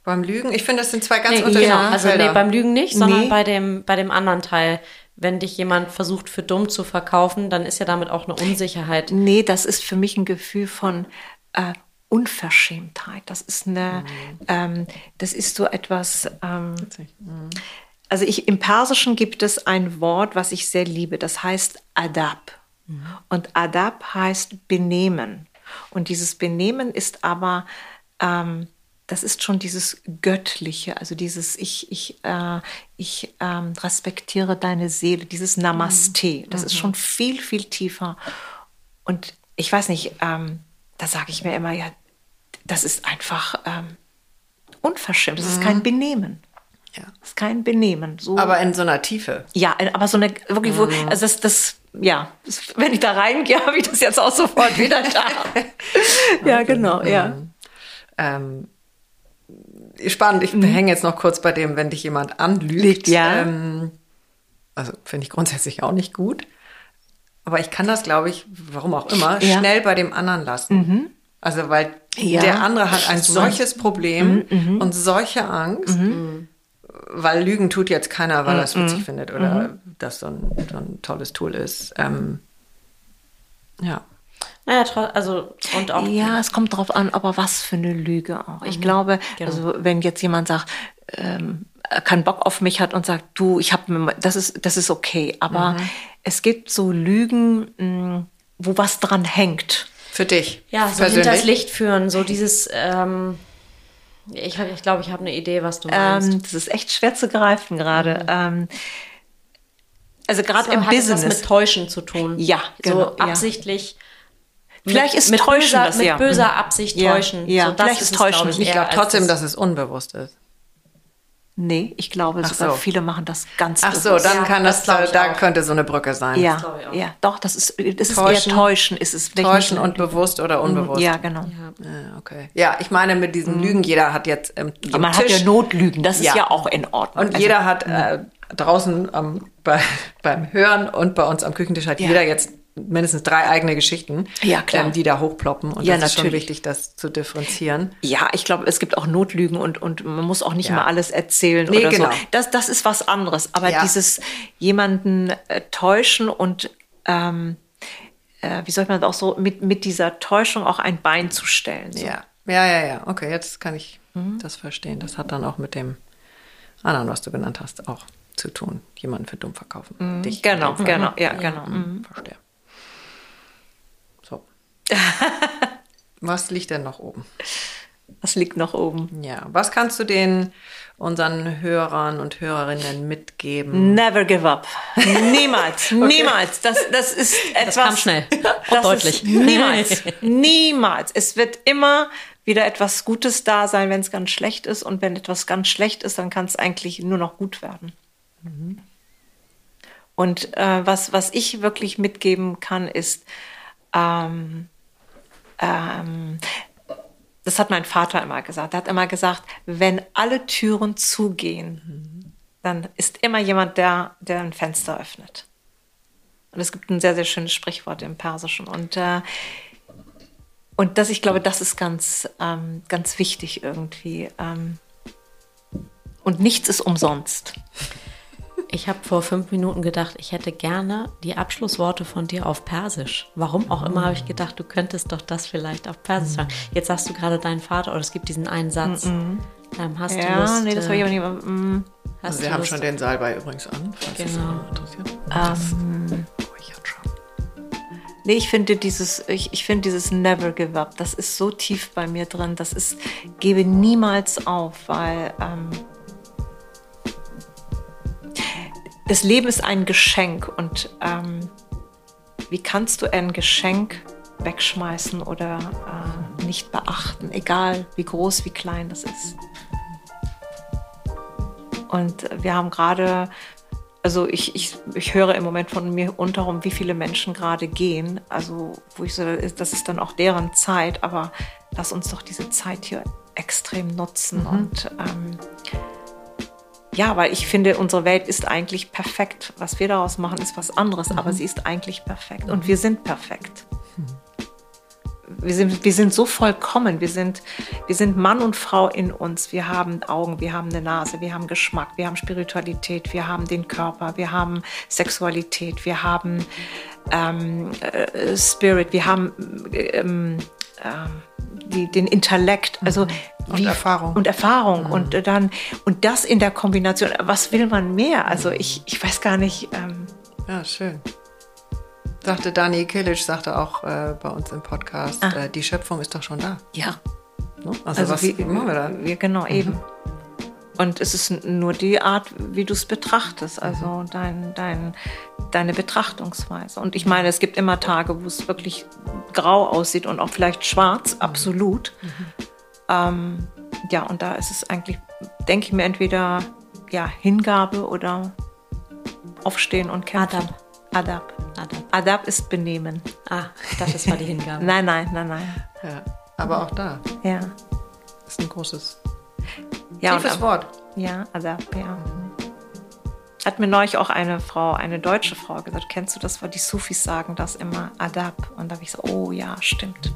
Beim Lügen, ich finde, das sind zwei ganz Nee, unterschiedliche ja, also Felder. nee, beim Lügen nicht, sondern Nee. bei dem, bei dem anderen Teil. Wenn dich jemand versucht für dumm zu verkaufen, dann ist ja damit auch eine Unsicherheit. Nee, das ist für mich ein Gefühl von äh, Unverschämtheit. Das ist eine, ähm, das ist so etwas. Ähm, also ich, im Persischen gibt es ein Wort, was ich sehr liebe. Das heißt Adab. Und Adab heißt Benehmen. Und dieses Benehmen ist aber ähm, das ist schon dieses Göttliche, also dieses Ich, ich, äh, ich ähm, respektiere deine Seele, dieses Namaste. Das ist schon viel, viel tiefer. Und ich weiß nicht, ähm, da sage ich mir immer, ja, das ist einfach ähm, unverschämt. Das ist kein Benehmen. Ja. Das ist kein Benehmen. So, Aber in so einer Tiefe. ja, aber so eine wirklich, wo, also das, das, ja, das, wenn ich da reingehe, habe ich das jetzt auch sofort wieder da. ja, genau, ja. Ähm, spannend, ich hänge jetzt noch kurz bei dem, wenn dich jemand anlügt. Ja. Ähm, also finde ich grundsätzlich auch nicht gut. Aber ich kann das, glaube ich, warum auch immer, Ja. schnell bei dem anderen lassen. Also weil Ja. der andere hat ein solches Problem Mhm, und solche Angst, weil Lügen tut jetzt keiner, weil er es Mhm. witzig findet oder das so ein, so ein tolles Tool ist. Ähm, ja. Naja, also und auch Ja, es kommt drauf an, aber was für eine Lüge auch. Ich glaube, Genau. also wenn jetzt jemand sagt, ähm, keinen Bock auf mich hat und sagt, du, ich habe, das ist, das ist okay. Aber es gibt so Lügen, mh, wo was dran hängt. Für dich. ja, so persönlich. hinters Licht führen, so dieses, ähm, ich, hab- ich glaube, ich habe eine Idee, was du meinst. Ähm, das ist echt schwer zu greifen gerade. Ähm, also gerade So, im hat Business. mit Täuschen zu tun. Ja, genau, So ja. absichtlich. Vielleicht ist mit Täuschen böser, das, mit ja. böser Absicht Ja, täuschen. ja, so, das vielleicht ist Täuschen. glaub ich, Ich glaube trotzdem, das- dass es unbewusst ist. Nee, ich glaube Ach sogar so. viele machen das ganz Ach so, bewusst. dann Ja, kann das das, glaub ich da auch. könnte so eine Brücke sein. Ja, ja, doch, das ist, das ist Täuschen. eher Täuschen, ist es. Täuschen und bewusst oder unbewusst. Ja, genau. Ja, okay. Ja, ich meine mit diesen Lügen, jeder hat jetzt ähm, Aber am man Tisch hat ja Notlügen, das ist Ja. ja, auch in Ordnung. und Also, jeder hat äh, draußen am, bei, beim Hören und bei uns am Küchentisch hat Ja. jeder jetzt mindestens drei eigene Geschichten, Ja. Ähm, die da hochploppen. Und Ja, das ist schon natürlich. wichtig, das zu differenzieren. Ja, ich glaube, es gibt auch Notlügen und, und man muss auch nicht Ja. immer alles erzählen Nee, oder genau. so. Das, das ist was anderes. Aber Ja. dieses jemanden äh, täuschen und ähm, äh, wie soll man das auch so mit, mit dieser Täuschung auch ein Bein zu stellen. So. Ja, ja, ja, ja. Okay, jetzt kann ich Mhm. das verstehen. Das hat dann auch mit dem anderen, was du genannt hast, auch zu tun. Jemanden für dumm verkaufen. Dich Genau, genau, ja, genau. Mhm. Verstehe. Was liegt denn noch oben? Das liegt noch oben. Ja, was kannst du den unseren Hörern und Hörerinnen mitgeben? Never give up. Niemals, niemals. Das, das ist etwas. kam schnell und das deutlich. Niemals, niemals. Es wird immer wieder etwas Gutes da sein, wenn es ganz schlecht ist. Und wenn etwas ganz schlecht ist, dann kann es eigentlich nur noch gut werden. Und äh, was, was ich wirklich mitgeben kann, ist, ähm, ähm, das hat mein Vater immer gesagt. Er hat immer gesagt, wenn alle Türen zugehen, dann ist immer jemand, der, der ein Fenster öffnet. Und es gibt ein sehr, sehr schönes Sprichwort im Persischen. Und, äh, und das, ich glaube, das ist ganz, ähm, ganz wichtig irgendwie. Ähm, und nichts ist umsonst. Ich habe vor fünf Minuten gedacht, ich hätte gerne die Abschlussworte von dir auf Persisch. Warum auch immer habe ich gedacht, du könntest doch das vielleicht auf Persisch sagen. Jetzt sagst du gerade deinen Vater, oder es gibt diesen einen Satz. Ähm, hast du Ja, Lust? nee, das war äh, ich aber nicht. Mm, hast Also du wir haben Lust? schon den Salbei übrigens an, falls es Genau. jemand interessiert. Das räuchert schon. Nee, ich finde dieses, ich, ich finde dieses Never Give Up, das ist so tief bei mir drin. Das ist, gebe niemals auf, weil ähm, das Leben ist ein Geschenk und ähm, wie kannst du ein Geschenk wegschmeißen oder äh, nicht beachten, egal wie groß, wie klein das ist. Und wir haben gerade, also ich, ich, ich höre im Moment von mir unterrum, wie viele Menschen gerade gehen. Also wo ich so, das ist dann auch deren Zeit, aber lass uns doch diese Zeit hier extrem nutzen. Und ähm, ja, weil ich finde, unsere Welt ist eigentlich perfekt. Was wir daraus machen, ist was anderes, aber sie ist eigentlich perfekt. Und wir sind perfekt. Wir sind, wir sind so vollkommen. Wir sind, wir sind Mann und Frau in uns. Wir haben Augen, wir haben eine Nase, wir haben Geschmack, wir haben Spiritualität, wir haben den Körper, wir haben Sexualität, wir haben ähm, äh, Spirit, wir haben ähm, ähm, die, den Intellekt. Also Und Erfahrung. Und Erfahrung. Und äh, dann, und das in der Kombination. Was will man mehr? Also ich, ich weiß gar nicht. Ähm, Ja, schön. Sagte Dani Kilic, sagte auch äh, bei uns im Podcast, äh, die Schöpfung ist doch schon da. ja. Ne? Also, was wie, machen wir da? wie- genau, eben. Und es ist nur die Art, wie du es betrachtest, also dein, dein, deine Betrachtungsweise. Und ich meine, es gibt immer Tage, wo es wirklich grau aussieht und auch vielleicht schwarz, absolut. Ähm, ja, und da ist es eigentlich, denke ich mir, entweder ja, Hingabe oder Aufstehen und kämpfen. Adab. Adab. Adab. Adab ist Benehmen. Ah, ich dachte, das war die Hingabe. Nein, nein, nein, nein. Ja. Aber auch da Ja. ist ein großes, ja tiefes Wort. Ja, Adab, ja. Hat mir neulich auch eine Frau, eine deutsche Frau gesagt, kennst du das Wort? Die Sufis sagen das immer, Adab. Und da habe ich so, oh ja, stimmt.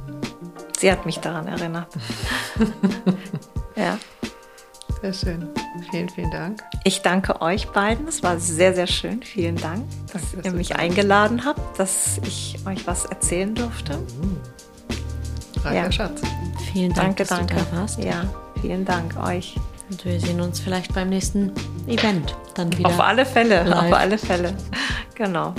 sie hat mich daran erinnert. ja. Sehr schön. Vielen, vielen Dank. Ich danke euch beiden. Es war sehr, sehr schön. Vielen Dank, dass Danke, dass ihr mich eingeladen habt, dass ich euch was erzählen durfte. Reicher Ja. Schatz. Vielen Dank, Danke, dass danke. du da warst. Ja, vielen Dank euch. Und wir sehen uns vielleicht beim nächsten Event dann wieder. Auf alle Fälle, live. auf alle Fälle. Genau.